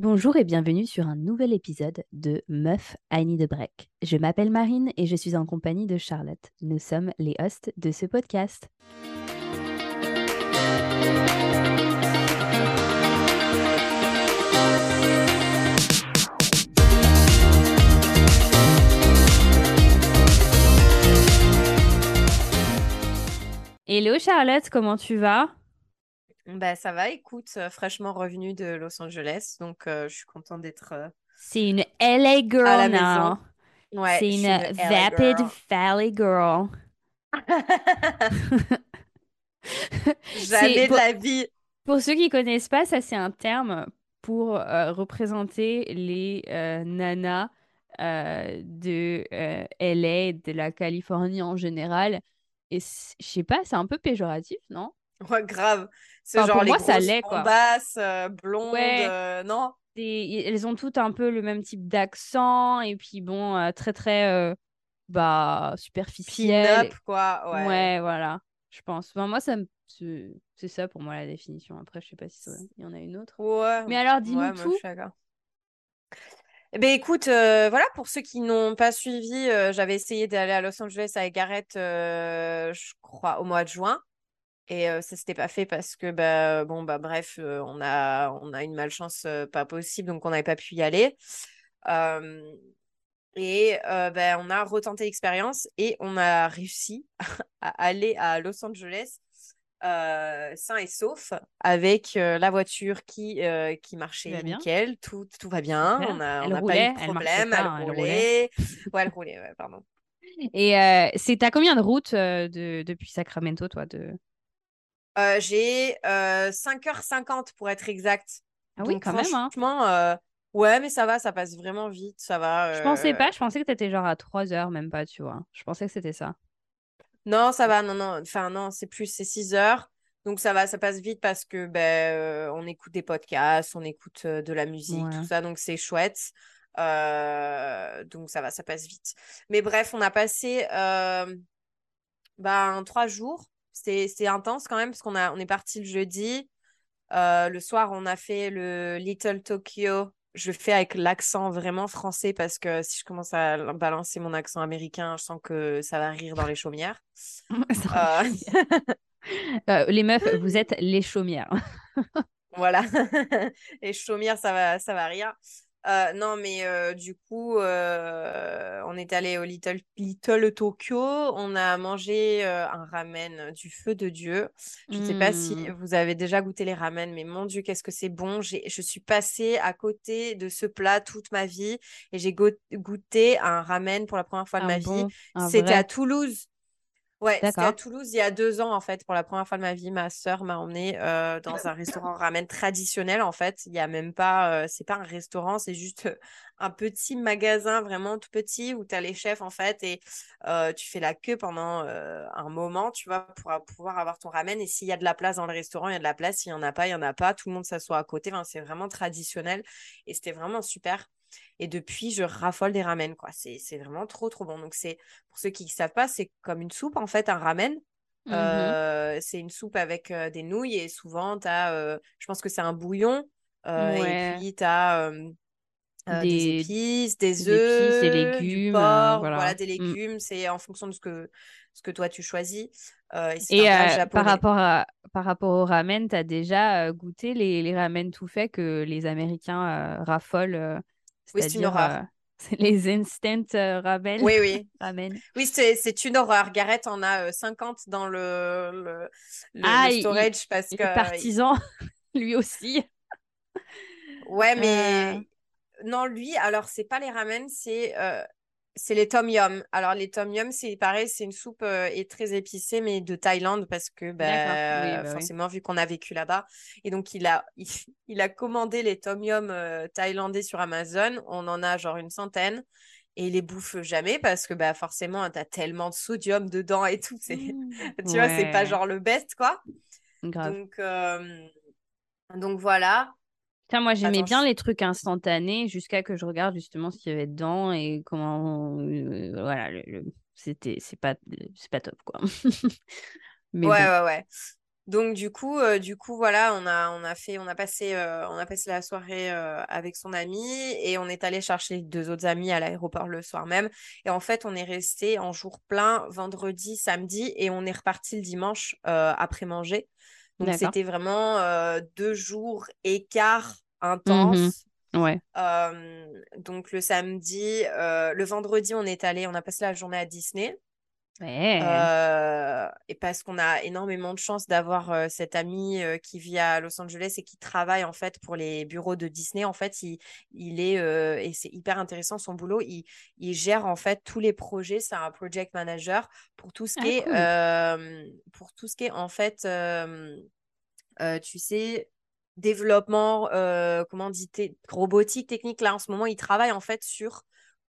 Bonjour et bienvenue sur un nouvel épisode de Meuf I Need a Break. Je m'appelle Marine et je suis en compagnie de Charlotte. Nous sommes les hosts de ce podcast. Hello Charlotte, comment tu vas? Bah, ça va, écoute, euh, fraîchement revenu de Los Angeles, donc euh, je suis contente d'être euh, C'est une LA girl à la now. maison. Ouais, C'est je une suis une LA Vapid girl. Valley girl. Jamais C'est de la vie. pour ceux qui connaissent pas, ça c'est un terme pour euh, représenter les euh, nanas euh, de euh, LA, de la Californie en général. Et c- je sais pas, c'est un peu péjoratif, non? Ouais, grave. C'est Enfin, genre pour les moi, grosses quoi. bombasses, euh, blondes, Ouais, euh, non? des- elles ont toutes un peu le même type d'accent et puis bon, euh, très très bah, superficiel. Quoi, ouais. Ouais, voilà, je pense. Enfin, moi, ça me... c'est ça pour moi la définition. Après, je sais pas si il y en a une autre. Ouais, Mais alors, dis-nous tout. Eh ben écoute, euh, voilà, pour ceux qui n'ont pas suivi, euh, j'avais essayé d'aller à Los Angeles avec Gareth, euh, je crois, au mois de juin. Et euh, ça s'était pas fait parce que bah bon bah bref euh, on a on a une malchance euh, pas possible donc on n'avait pas pu y aller. Et bah, on a retenté l'expérience et on a réussi à aller à Los Angeles sain et sauf avec la voiture qui qui marchait nickel tout tout va bien on Elle n'a pas eu de elle problème pas, elle hein, elle roulait. roulait. Ouais elle roulait ouais pardon. Et euh, c'est à combien de routes euh, de, depuis Sacramento, toi, de... Euh, j'ai euh, 5h50 pour être exact. Ah oui, Donc quand même, hein. franchement, euh, ouais, mais ça va, ça passe vraiment vite, ça va. Je pensais euh, pas, je pensais que t'étais genre à 3 heures, même pas, tu vois. Je pensais que c'était ça. Non, ça va, non, non, enfin non, c'est plus, c'est 6 heures. Donc ça va, ça passe vite parce que ben, on écoute des podcasts, on écoute de la musique, Ouais. tout ça, donc c'est chouette. Euh, donc ça va, ça passe vite. Mais bref, on a passé euh, ben, trois jours. C'était intense quand même parce qu'on a, on est parti le jeudi. Euh, le soir, on a fait le Little Tokyo. Je fais avec l'accent vraiment français parce que si je commence à balancer mon accent américain, je sens que ça va rire dans les chaumières. Euh, Euh, les meufs, vous êtes les chaumières. voilà. Les chaumières, ça va, ça va rire. Euh, non, mais euh, du coup, euh, on est allé au Little, Little Tokyo. On a mangé un ramen du feu de Dieu. Je ne sais pas si Hmm. vous avez déjà goûté les ramen, mais mon Dieu, qu'est-ce que c'est bon. J'ai, je suis passée à côté de ce plat toute ma vie et j'ai go- goûté un ramen pour la première fois de Un ma vie. bon, C'était à. Toulouse. Ouais, c'était à. Toulouse il y a deux ans en fait. Pour la première fois de ma vie, ma sœur m'a emmenée euh, dans un restaurant ramen traditionnel en fait. Il y a même pas, euh, c'est pas un restaurant, c'est juste un petit magasin vraiment tout petit où tu as les chefs en fait et euh, tu fais la queue pendant un moment, tu vois, pour pouvoir avoir ton ramen. Et s'il y a de la place dans le restaurant, il y a de la place. S'il y en a pas, il y en a pas. Tout le monde s'assoit à côté. Enfin, c'est vraiment traditionnel et c'était vraiment super. Et depuis, je raffole des ramen, quoi. C'est, vraiment trop, trop bon. Donc, c'est, pour ceux qui ne savent pas, c'est comme une soupe, en fait, un ramen. Mhm. Euh, c'est une soupe avec euh, des nouilles et souvent, tu as, je pense que c'est un bouillon. euh, et puis, tu as des Des, épices, des des épices, des œufs, du légumes, euh, porc, voilà. voilà, des Mm. légumes. C'est en fonction de ce que, ce que toi, tu choisis. Euh, et euh, par rapport à, par rapport au ramen, t'as déjà euh, goûté les, les ramen tout faits que les Américains euh, raffolent, euh, Oui, c'est une horreur. euh, les instant euh, ramen. Oui, oui. ramen. Oui, c'est, une horreur. Gareth en a euh, 50 dans le, le, le, Ah, le il, il- storage parce il que... est partisan, lui aussi. Ouais, Euh, mais non, lui, alors c'est pas les ramen, c'est euh, c'est les tom yum. Alors les tom yum, c'est pareil, c'est une soupe euh, et très épicée, mais de Thaïlande parce que oui, bah, bah oui. forcément vu qu'on a vécu là-bas. Et donc il a il, il a commandé les tom yum euh, thaïlandais sur Amazon. On en a genre une centaine. Et il les bouffe jamais parce que bah forcément t'as tellement de sodium dedans et tout. C'est, tu vois, c'est pas Ouais, genre le best quoi. grave. Donc euh, donc voilà. Tiens, moi j'aimais bien les trucs instantanés jusqu'à que je regarde justement ce qu'il y avait dedans et comment euh, voilà le, le- c'était c'est pas c'est pas top quoi. Mais ouais bon. ouais ouais. Donc du coup, euh, du coup, voilà, on a, on a fait, on a passé, euh, on a passé la soirée avec son ami et on est allé chercher les deux autres amis à l'aéroport le soir même. Et en fait, on est resté en jour plein vendredi, samedi et on est reparti le dimanche après manger. Donc c'était vraiment deux jours écart intense. Mhm. Ouais. donc le samedi, le vendredi, on est allé, on a passé la journée à Disney. Euh, et parce qu'on a énormément de chance d'avoir euh, cet ami euh, qui vit à Los Angeles et qui travaille en fait pour les bureaux de Disney. En fait, il, il est et c'est hyper intéressant son boulot. Il, il, gère en fait tous les projets. C'est un project manager pour tout ce qui ah, est pour tout ce qui est en fait, tu sais, développement, comment dit, robotique, technique. Là en ce moment, il travaille en fait sur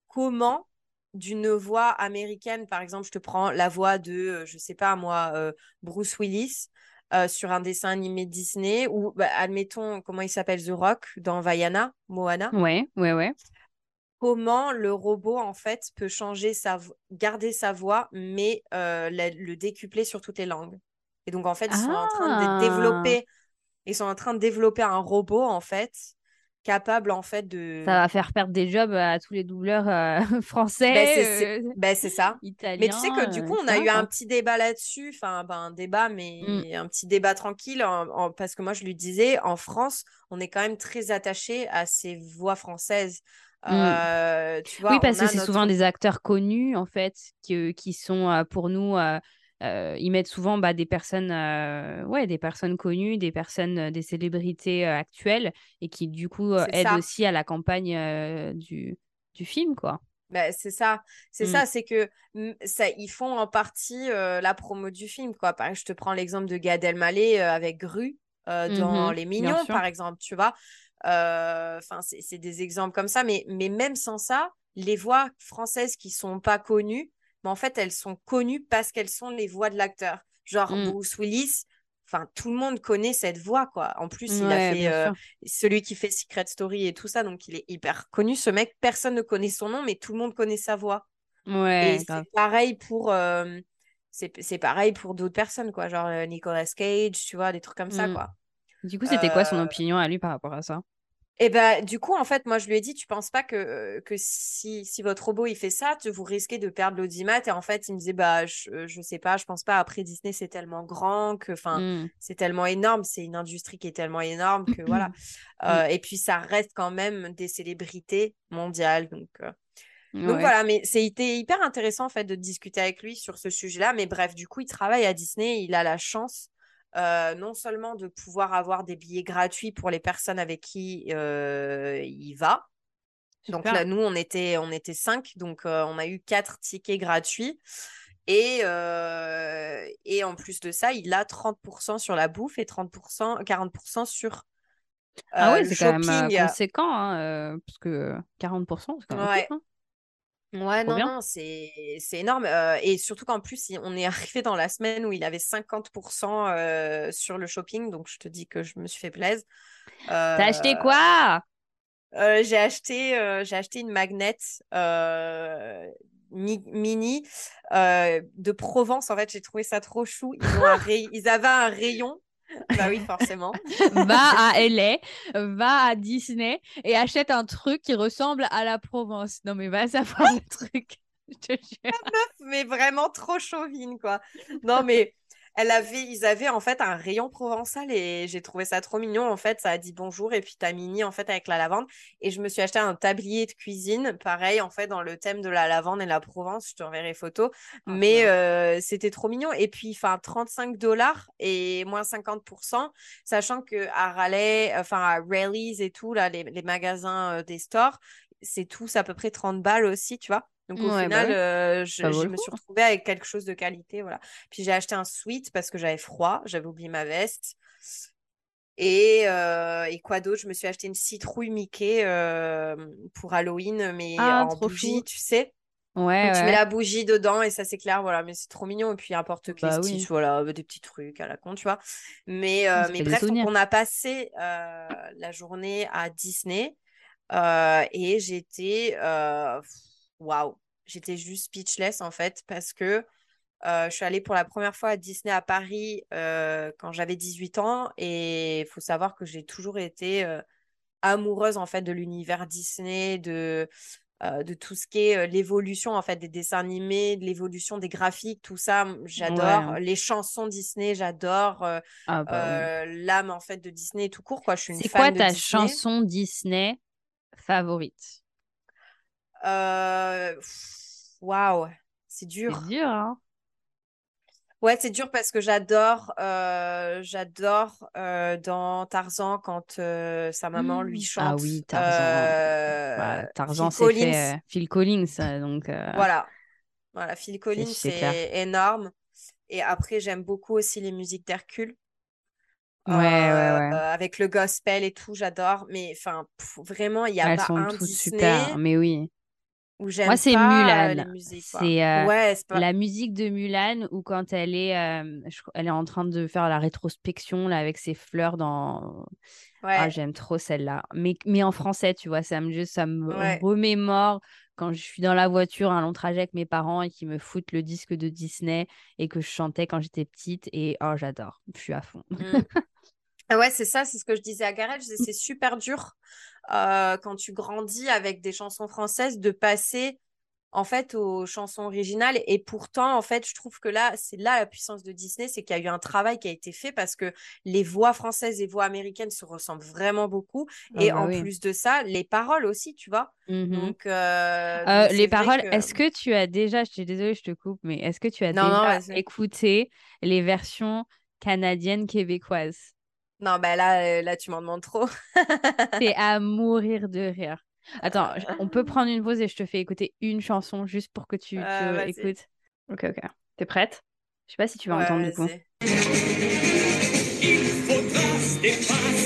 comment d'une voix américaine, par exemple, je te prends la voix de, euh, je sais pas moi, euh, Bruce Willis euh, sur un dessin animé Disney, ou bah, admettons, comment il s'appelle, The Rock dans Vaiana, Moana. Ouais, ouais, ouais. Comment le robot, en fait, peut changer sa garder sa voix, mais le décupler sur toutes les langues. Et donc, en fait, ils sont en train de ah! développer, ils sont en train de développer un robot, en fait, capable en fait de. Ça va faire perdre des jobs à tous les doubleurs euh, français. Ben, euh, ben, c'est ça. Italiens, mais tu sais que du coup, on a eu un petit débat là-dessus, enfin ben, un débat, mais mm. un petit débat tranquille, parce que moi je lui disais, en France, on est quand même très attaché à ces voix françaises. Mm. Euh, tu vois, oui, parce que c'est souvent des acteurs connus en fait qui, qui sont pour nous euh, ils mettent souvent bah, des personnes, euh, ouais, des personnes connues, des personnes, euh, des célébrités actuelles et qui du coup aident aussi à la campagne du, du film, quoi. Bah, c'est ça, c'est ça, mmh. c'est que ça, ils font en partie la promo du film, quoi. Par je te prends l'exemple de Gad Elmaleh avec Gru mmh dans Les Mignons, par exemple, tu vois? Enfin, c'est des exemples comme ça, mais, mais même sans ça, les voix françaises qui sont pas connues, mais en fait, elles sont connues parce qu'elles sont les voix de l'acteur. Genre mmh. Bruce Willis, enfin, tout le monde connaît cette voix, quoi. En plus, il a fait euh, celui qui fait Secret Story et tout ça, donc il est hyper connu. Ce mec, personne ne connaît son nom, mais tout le monde connaît sa voix. Ouais. Et c'est pareil pour. Euh, c'est pareil pour d'autres personnes, quoi. Genre euh, Nicolas Cage, tu vois, des trucs comme ça, mmh. quoi. Du coup, c'était quoi son opinion à lui par rapport à ça? Et ben du coup, en fait, moi, je lui ai dit, tu penses pas que, que si, si votre robot, il fait ça, vous risquez de perdre l'audimat? Et en fait, il me disait, bah, je, je sais pas, je pense pas. Après, Disney, c'est tellement grand que, enfin, mmh. c'est tellement énorme. C'est une industrie qui est tellement énorme que, voilà. Euh, et puis, ça reste quand même des célébrités mondiales. Donc, euh, donc voilà, mais c'était hyper intéressant, en fait, de discuter avec lui sur ce sujet-là. Mais bref, du coup, il travaille à Disney. Il a la chance euh, non seulement de pouvoir avoir des billets gratuits pour les personnes avec qui euh, il va. Donc là, nous, on était, on était cinq, donc euh, on a eu quatre tickets gratuits. Et, et en plus de ça, il a 30% sur la bouffe et 30%, 40% sur ah oui, c'est quand même conséquent, hein, parce que 40%, c'est quand même ouais. Hein. Ouais, non, non, c'est énorme. Euh, et surtout qu'en plus, on est arrivé dans la semaine où il avait 50% euh, sur le shopping. Donc, je te dis que je me suis fait plaisir. T'as acheté quoi? J'ai acheté, acheté une magnette mini de Provence. En fait, j'ai trouvé ça trop chou. Ils, ils avaient un rayon bah oui, forcément. va à LA, va à Disney et achète un truc qui ressemble à la Provence. Non, mais va savoir le truc. Je te jure. mais vraiment trop chauvine, quoi. Non, mais elle avait, ils avaient en fait un rayon provençal et j'ai trouvé ça trop mignon. En fait, ça a dit bonjour et puis t'as mini en fait avec la lavande. Et je me suis acheté un tablier de cuisine, pareil en fait dans le thème de la lavande et la Provence. Je t'enverrai photo. Ah, Mais euh, c'était trop mignon. Et puis, enfin, 35 dollars et moins 50%, sachant que à Raleigh, enfin à Rallies et tout, là, les, les magasins euh, des stores, c'est tous à peu près 30 balles aussi, tu vois. Donc au bah final, euh, je, me suis retrouvée avec quelque chose de qualité. Voilà. Puis j'ai acheté un sweat parce que j'avais froid, j'avais oublié ma veste. Et, euh, et quoi d'autre? Je me suis acheté une citrouille Mickey euh, pour Halloween, mais ah, en bougie, tu sais? Ouais, Tu mets la bougie dedans et ça s'éclaire, voilà. Mais c'est trop mignon. Et puis un porte-clés bah, voilà, des petits trucs à la con, tu vois. Mais, mais bref, on a passé la journée à Disney et j'étais waouh, j'étais juste speechless en fait parce que je suis allée pour la première fois à Disney à Paris quand j'avais 18 ans et il faut savoir que j'ai toujours été amoureuse en fait de l'univers Disney, de, euh, de tout ce qui est euh, l'évolution en fait des dessins animés, de l'évolution des graphiques, tout ça, j'adore. Les chansons Disney, j'adore. Euh, ah bah l'âme en fait de Disney tout court quoi. Je suis une C'est quoi ta chanson Disney favorite? Waouh, c'est dur. C'est dur hein. Ouais, c'est dur parce que j'adore, euh, j'adore euh, dans Tarzan quand euh, sa maman lui mmh. chante. Ah oui, Tarzan. Bah, Tarzan, c'est fait Phil Collins, donc. Voilà, voilà, Phil Collins, c'est énorme. Et après, j'aime beaucoup aussi les musiques d'Hercule. Ouais, ouais, ouais. avec le gospel et tout, j'adore. Mais enfin, vraiment, il y a pas un Disney. super, mais oui. Moi, c'est Mulan. C'est euh, la musique de Mulan où quand elle est, euh, elle est en train de faire la rétrospection là, avec ses fleurs dans. Ah, j'aime trop celle-là. Mais, mais en français, tu vois, ça me, ça me remémore quand je suis dans la voiture, un long trajet avec mes parents et qui me foutent le disque de Disney et que je chantais quand j'étais petite. Et oh, j'adore. Je suis à fond. Mmh. Ah ouais, c'est ça, c'est ce que je disais à Gareth. C'est super dur euh, quand tu grandis avec des chansons françaises de passer en fait aux chansons originales. Et pourtant, en fait, je trouve que là, c'est là la puissance de Disney, c'est qu'il y a eu un travail qui a été fait parce que les voix françaises et voix américaines se ressemblent vraiment beaucoup. Ah et bah en plus de ça, les paroles aussi, tu vois. Mmh donc, euh, euh, les paroles, est-ce que tu as déjà, je suis désolée, je te coupe, mais est-ce que tu as déjà écouté les versions canadiennes québécoises? Non, bah là, euh, là tu m'en demandes trop. C'est à mourir de rire. Attends, on peut prendre une pause et je te fais écouter une chanson juste pour que tu, euh, écoutes. Ok, ok. T'es prête? Je sais pas si tu vas entendre du coup. Il faudra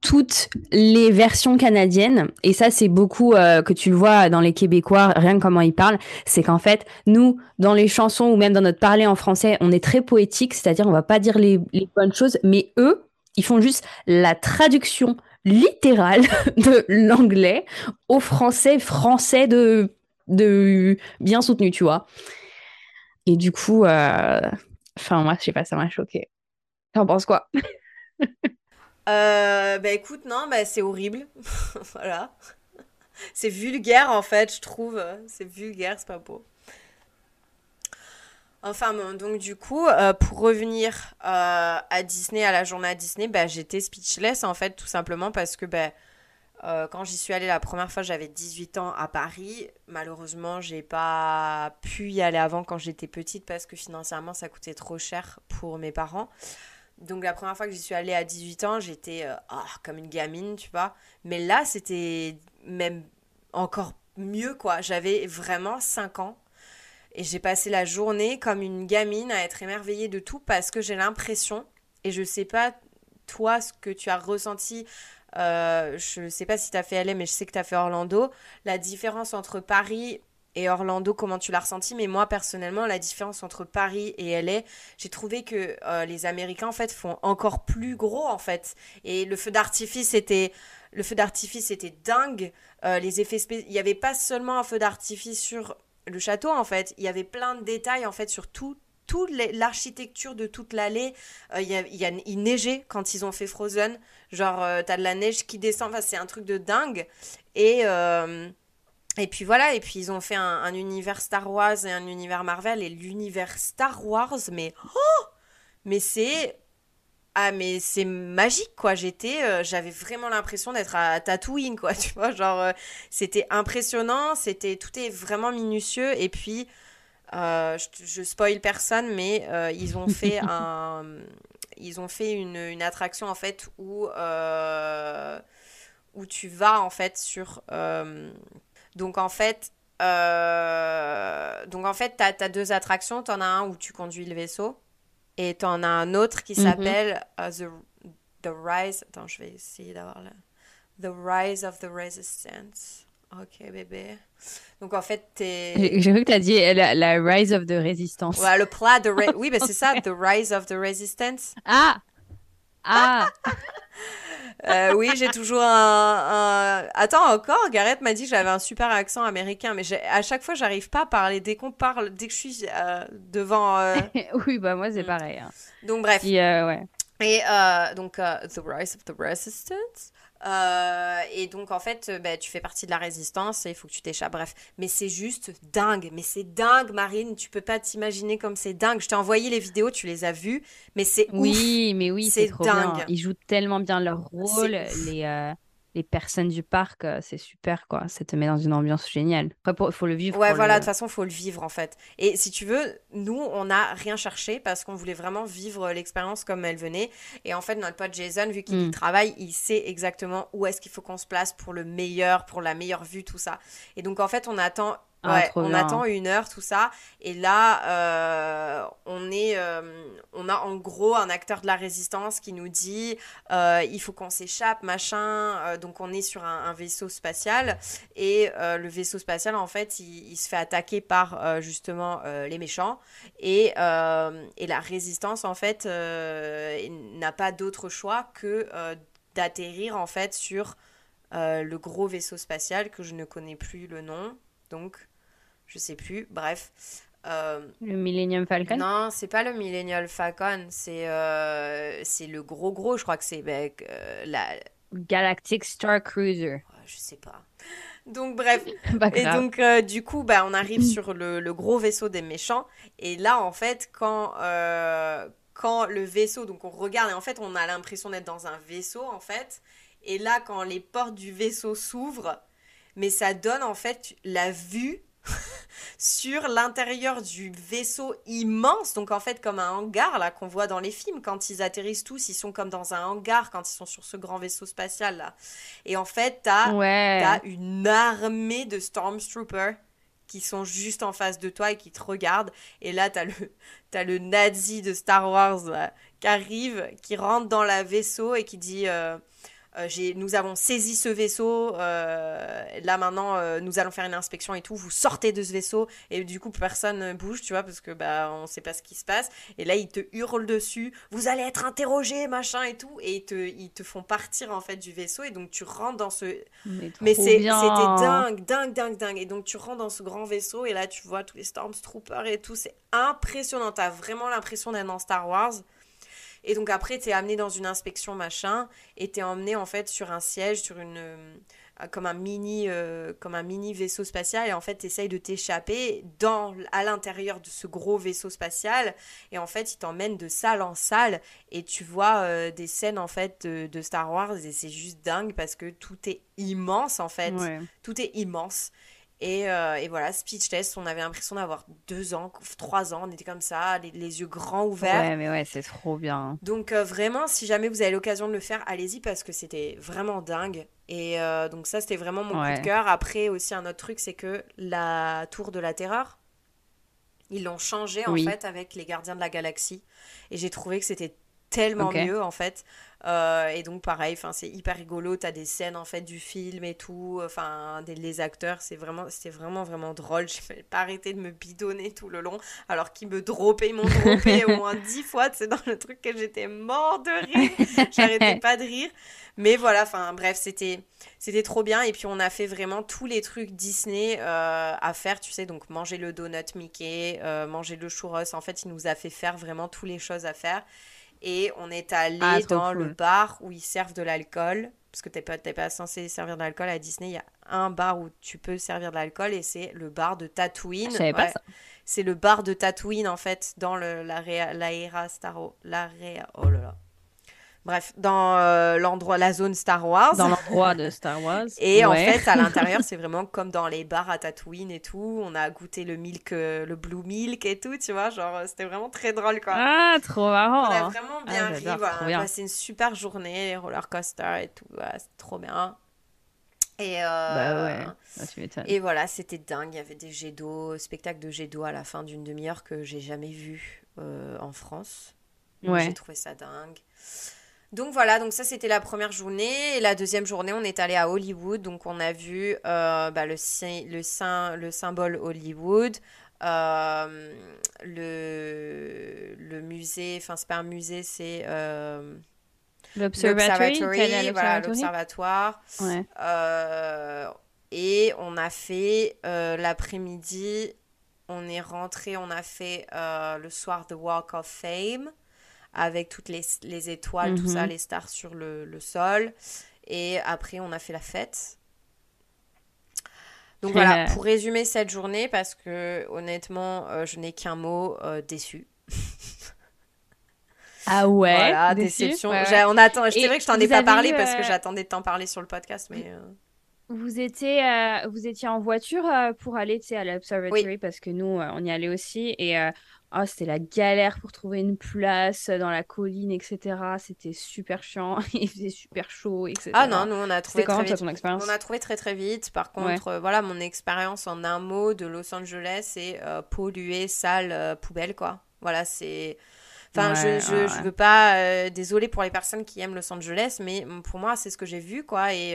toutes les versions canadiennes, et ça c'est beaucoup euh, que tu le vois dans les Québécois, rien que comment ils parlent, c'est qu'en fait, nous, dans les chansons ou même dans notre parler en français, on est très poétique, c'est-à-dire on va pas dire les, bonnes choses, mais eux, ils font juste la traduction littérale de l'anglais au français, français de, de bien soutenu, tu vois. Et du coup, euh, enfin moi, je sais pas, ça m'a choqué. T'en penses quoi? Euh, bah écoute, non, bah, c'est horrible. voilà. C'est vulgaire en fait, je trouve. C'est vulgaire, c'est pas beau. Enfin bon, donc du coup, euh, pour revenir euh, à Disney, à la journée à Disney, bah, j'étais speechless en fait, tout simplement parce que bah, quand j'y suis allée la première fois, j'avais 18 ans à Paris. Malheureusement, j'ai pas pu y aller avant quand j'étais petite parce que financièrement, ça coûtait trop cher pour mes parents. Donc la première fois que j'y suis allée à 18 ans, j'étais euh, ah, comme une gamine, tu vois. Mais là, c'était même encore mieux, quoi. J'avais vraiment 5 ans. Et j'ai passé la journée comme une gamine à être émerveillée de tout parce que j'ai l'impression, et je sais pas toi ce que tu as ressenti, euh, je sais pas si tu as fait LA, mais je sais que tu as fait Orlando, la différence entre Paris et Orlando, comment tu l'as ressenti? Mais moi, personnellement, la différence entre Paris et LA, j'ai trouvé que euh, les Américains, en fait, font encore plus gros, en fait. Et le feu d'artifice était... Le feu d'artifice était dingue. Euh, les effets Il n'y avait pas seulement un feu d'artifice sur le château, en fait. Il y avait plein de détails, en fait, sur tout, toute l'architecture de toute l'allée. Euh, il, y a, il, neigeait quand ils ont fait Frozen. Genre, tu as de la neige qui descend. Enfin, c'est un truc de dingue. Et... Et puis voilà, et puis ils ont fait un, univers Star Wars et un univers Marvel, et l'univers Star Wars, mais oh Mais c'est. Ah, mais c'est magique, quoi. J'étais. Euh, j'avais vraiment l'impression d'être à Tatooine, quoi. Tu vois, genre, euh, c'était impressionnant, c'était. Tout est vraiment minutieux, et puis. Euh, je, je spoil personne, mais ils ont fait un. Ils ont fait une, une attraction, en fait, où. où tu vas, en fait, sur donc en fait, euh, donc en fait, tu as, deux attractions. Tu en as un où tu conduis le vaisseau et tu en as un autre qui mhm. s'appelle euh, the, the, Rise. Attends, je vais essayer d'avoir le. The Rise of the Resistance. Ok, bébé. Donc en fait, t'es. J'ai cru que tu as dit la, la Rise of the Resistance. Ouais, le plat de. Re- Oui, mais c'est ça, The Rise of the Resistance. Ah! Ah! Euh, oui, j'ai toujours un, un- Attends, encore, Gareth m'a dit que j'avais un super accent américain, mais à chaque fois, j'arrive pas à parler. Dès qu'on parle, dès que je suis euh, devant. euh, oui, bah moi c'est Mm. pareil. hein. Donc, bref. Ouais. Et donc, The Rise of the Resistance. Euh, et donc, en fait, euh, bah, tu fais partie de la résistance et il faut que tu t'échappes. Bref, mais c'est juste dingue. Mais c'est dingue, Marine. Tu peux pas t'imaginer comme c'est dingue. Je t'ai envoyé les vidéos, tu les as vues, mais c'est ouf. Oui, mais oui, c'est bien. dingue. Ils jouent tellement bien leur rôle. Les, euh, les personnes du parc, euh, c'est super, quoi. Ça te met dans une ambiance géniale. Après, il faut le vivre Ouais, voilà, de le... toute façon, il faut le vivre en fait. Et si tu veux, nous, on n'a rien cherché parce qu'on voulait vraiment vivre l'expérience comme elle venait. Et en fait, notre pote Jason, vu qu'il y Mm. travaille, il sait exactement où est-ce qu'il faut qu'on se place pour le meilleur, pour la meilleure vue, tout ça. Et donc, en fait, on attend. Ah, Ouais, on bien. attend une heure, tout ça. Et là, euh, on est, euh, on a en gros un acteur de la résistance qui nous dit, euh, il faut qu'on s'échappe, machin. Donc on est sur un, un vaisseau spatial et le vaisseau spatial, en fait, il, il se fait attaquer par justement les méchants et, et la résistance, en fait, n'a pas d'autre choix que d'atterrir en fait sur le gros vaisseau spatial que je ne connais plus le nom. Donc, je sais plus. Bref. Euh, Le Millennium Falcon? non, c'est pas le Millennial Falcon, c'est euh, c'est le gros gros, je crois que c'est ben, euh, la Galactic Star Cruiser. ouais, je sais pas. Donc bref, et donc euh, du coup bah on arrive sur le, le gros vaisseau des méchants et là en fait quand euh, quand le vaisseau donc on regarde et en fait on a l'impression d'être dans un vaisseau en fait et là quand les portes du vaisseau s'ouvrent mais ça donne en fait la vue sur l'intérieur du vaisseau immense, donc en fait comme un hangar là qu'on voit dans les films quand ils atterrissent tous, ils sont comme dans un hangar quand ils sont sur ce grand vaisseau spatial là. Et en fait t'as Ouais. t'as une armée de Stormtroopers qui sont juste en face de toi et qui te regardent. Et là, t'as le, t'as le nazi de Star Wars là, qui arrive, qui rentre dans la vaisseau et qui dit euh, Nous avons saisi ce vaisseau, euh, là maintenant euh, nous allons faire une inspection et tout. Vous sortez de ce vaisseau. Et du coup, personne ne bouge, tu vois, parce que bah, on sait pas ce qui se passe. Et là, ils te hurlent dessus Vous allez être interrogé, machin et tout. Et ils te, ils te font partir en fait du vaisseau. Et donc, tu rentres dans ce, Mais, mais c'était dingue, dingue, dingue, dingue. Et donc tu rentres dans ce grand vaisseau et là tu vois tous les Stormtroopers et tout. C'est impressionnant. T'as vraiment l'impression d'être dans Star Wars. Et donc après t'es amené dans une inspection machin et t'es emmené en fait sur un siège, sur une euh, comme un mini euh, comme un mini vaisseau spatial et en fait t'essayes de t'échapper dans à l'intérieur de ce gros vaisseau spatial et en fait il t'emmène de salle en salle et tu vois euh, des scènes en fait de, de Star Wars et c'est juste dingue parce que tout est immense en fait Ouais. tout est immense. Et, euh, et voilà, speechless, on avait l'impression d'avoir deux ans, trois ans, on était comme ça, les, les yeux grands ouverts. Ouais, mais ouais, c'est trop bien. Donc euh, vraiment, si jamais vous avez l'occasion de le faire, allez-y parce que c'était vraiment dingue. Et euh, donc ça, c'était vraiment mon coup de cœur. Après, aussi un autre truc, c'est que la tour de la terreur, ils l'ont changé en Oui. fait avec les gardiens de la galaxie. Et j'ai trouvé que c'était tellement mieux en fait. Euh, et donc pareil, enfin c'est hyper rigolo. T'as des scènes en fait du film et tout. Enfin des les acteurs, c'est vraiment, c'était vraiment vraiment drôle. J'ai pas arrêté de me bidonner tout le long, alors qu'ils me droppaient, ils m'ont droppé au moins dix fois. C'est dans le truc que j'étais mort de rire. J'arrêtais pas de rire. Mais voilà, enfin bref, c'était c'était trop bien. Et puis on a fait vraiment tous les trucs Disney euh, à faire, tu sais, donc manger le donut Mickey, euh, manger le churros. En fait, il nous a fait faire vraiment toutes les choses à faire. Et on est allé Ah, dans le bar où ils servent de l'alcool. Parce que t'es pas, t'es pas censé servir de l'alcool à Disney. Il y a un bar où tu peux servir de l'alcool et c'est le bar de Tatooine. Je savais pas Ouais. ça. C'est le bar de Tatooine en fait dans l'area Star l'area oh là là. Bref, dans euh, l'endroit la zone Star Wars. Dans l'endroit de Star Wars. Et en fait, à l'intérieur, c'est vraiment comme dans les bars à Tatooine et tout. On a goûté le milk, euh, le blue milk et tout, tu vois. Genre, c'était vraiment très drôle, quoi. Ah, trop marrant. on a vraiment Ah, bien j'adore, ri, voilà. On a passé une super journée, roller coaster et tout. Ouais, c'était trop bien. Et, euh, Bah ouais, bah, tu et voilà, c'était dingue. Il y avait des jets d'eau, spectacle de jets d'eau à la fin d'une demi-heure que j'ai jamais vu euh, en France. Ouais. J'ai trouvé ça dingue. Donc voilà, donc ça c'était la première journée. Et la deuxième journée, on est allé à Hollywood. Donc on a vu euh, bah, le, le, le symbole Hollywood, euh, le, le musée, enfin c'est pas un musée, c'est euh, l'observatory, voilà, l'observatoire. Ouais. et on a fait l'après-midi, on est rentré, on a fait le soir de Walk of Fame avec toutes les, les étoiles, tout ça, mhm. les stars sur le, le, sol. Et après, on a fait la fête. Donc voilà, pour résumer cette journée, parce que honnêtement, euh, je n'ai qu'un mot euh, déçu. Ah ouais Voilà, déception. On attend... C'est vrai que je t'en ai pas parlé parce que euh, j'attendais de t'en parler sur le podcast, mais... Vous étiez, vous étiez en voiture pour aller à l'Observatory parce que nous, on y allait aussi. Et ah, c'était la galère pour trouver une place dans la colline, etc. C'était super chiant, il faisait super chaud, etc. Ah non, nous on a trouvé très vite. On a trouvé très très vite. Par contre, euh, voilà, mon expérience en un mot de Los Angeles, c'est euh, pollué, sale, euh, poubelle, quoi. Voilà, c'est... Enfin, je, je, je, veux pas... désolé pour les personnes qui aiment Los Angeles, mais pour moi, c'est ce que j'ai vu, quoi. Et,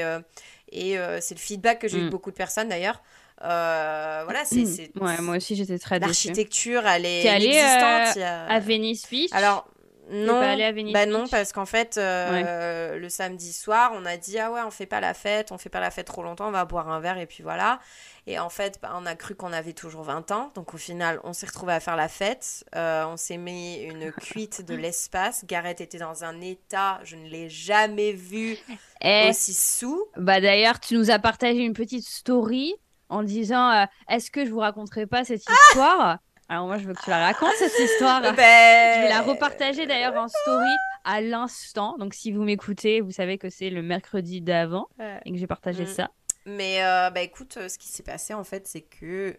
et c'est le feedback que j'ai eu de mm. beaucoup de personnes, d'ailleurs. Euh, voilà, c'est. Ouais, moi aussi j'étais très. L'architecture, elle est existante. Euh, à Venice Beach Alors, non, pas à Venice bah non, parce qu'en fait, euh, le samedi soir, on a dit ah ouais, on fait pas la fête, on fait pas la fête trop longtemps, on va boire un verre et puis voilà. Et en fait, bah, on a cru qu'on avait toujours 20 ans, donc au final, on s'est retrouvé à faire la fête. on s'est mis une cuite de l'espace. Gareth était dans un état, je ne l'ai jamais vu eh. aussi sous. Bah d'ailleurs, tu nous as partagé une petite story en disant euh, Est-ce que je vous raconterai pas cette histoire? Alors, moi, je veux que tu la racontes, cette histoire. Ben... Je vais la repartager d'ailleurs en story à l'instant. Donc, si vous m'écoutez, vous savez que c'est le mercredi d'avant et que j'ai partagé mm. ça. Mais, euh, bah, écoute, euh, ce qui s'est passé, en fait, c'est que.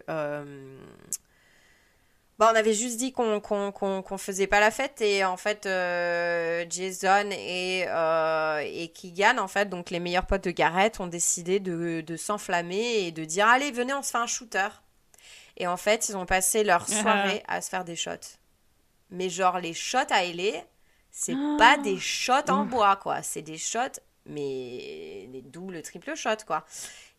Bah, on avait juste dit qu'on qu'on faisait pas la fête et en fait euh, Jason et, euh, et Keegan en fait donc les meilleurs potes de Garrett ont décidé de, de s'enflammer et de dire allez venez on se fait un shooter. Et en fait ils ont passé leur soirée à se faire des shots. Mais genre les shots à LA c'est pas des shots en bois quoi. C'est des shots mais les doubles triple shots quoi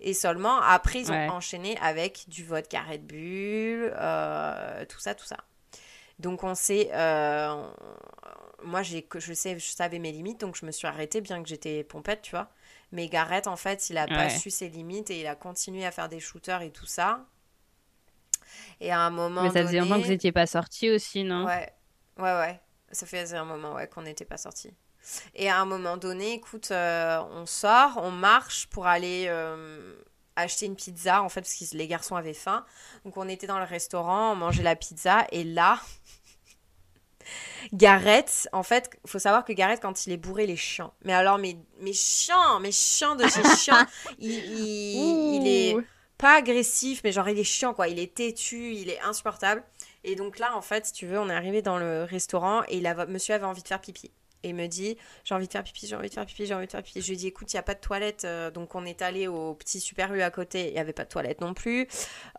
et seulement après, ils ont enchaîné avec du vodka Red Bull, euh, tout ça, tout ça. Donc on sait, euh, moi j'ai, je sais, je savais mes limites, donc je me suis arrêtée bien que j'étais pompette, tu vois. Mais Garrett, en fait, il a pas su ses limites et il a continué à faire des shooters et tout ça. Et à un moment Mais ça faisait longtemps que vous n'étiez pas sortis aussi, non? Ouais, ouais, ouais. Ça faisait un moment, ouais, qu'on n'était pas sortis. Et à un moment donné, écoute, euh, on sort, on marche pour aller euh, acheter une pizza, en fait, parce que les garçons avaient faim. Donc on était dans le restaurant, on mangeait la pizza, et là, Gareth, en fait, il faut savoir que Gareth, quand il est bourré, il est chiant. Mais alors, mais, mais chiant, mais chiant de chez chiant. il, il, est pas agressif, mais genre il est chiant, quoi. Il est têtu, il est insupportable. Et donc là, en fait, si tu veux, on est arrivé dans le restaurant et il monsieur avait envie de faire pipi et me dit j'ai envie de faire pipi, j'ai envie de faire pipi, j'ai envie de faire pipi. Je lui dis écoute, il n'y a pas de toilette. Euh, donc on est allé au petit super U à côté, il n'y avait pas de toilette non plus.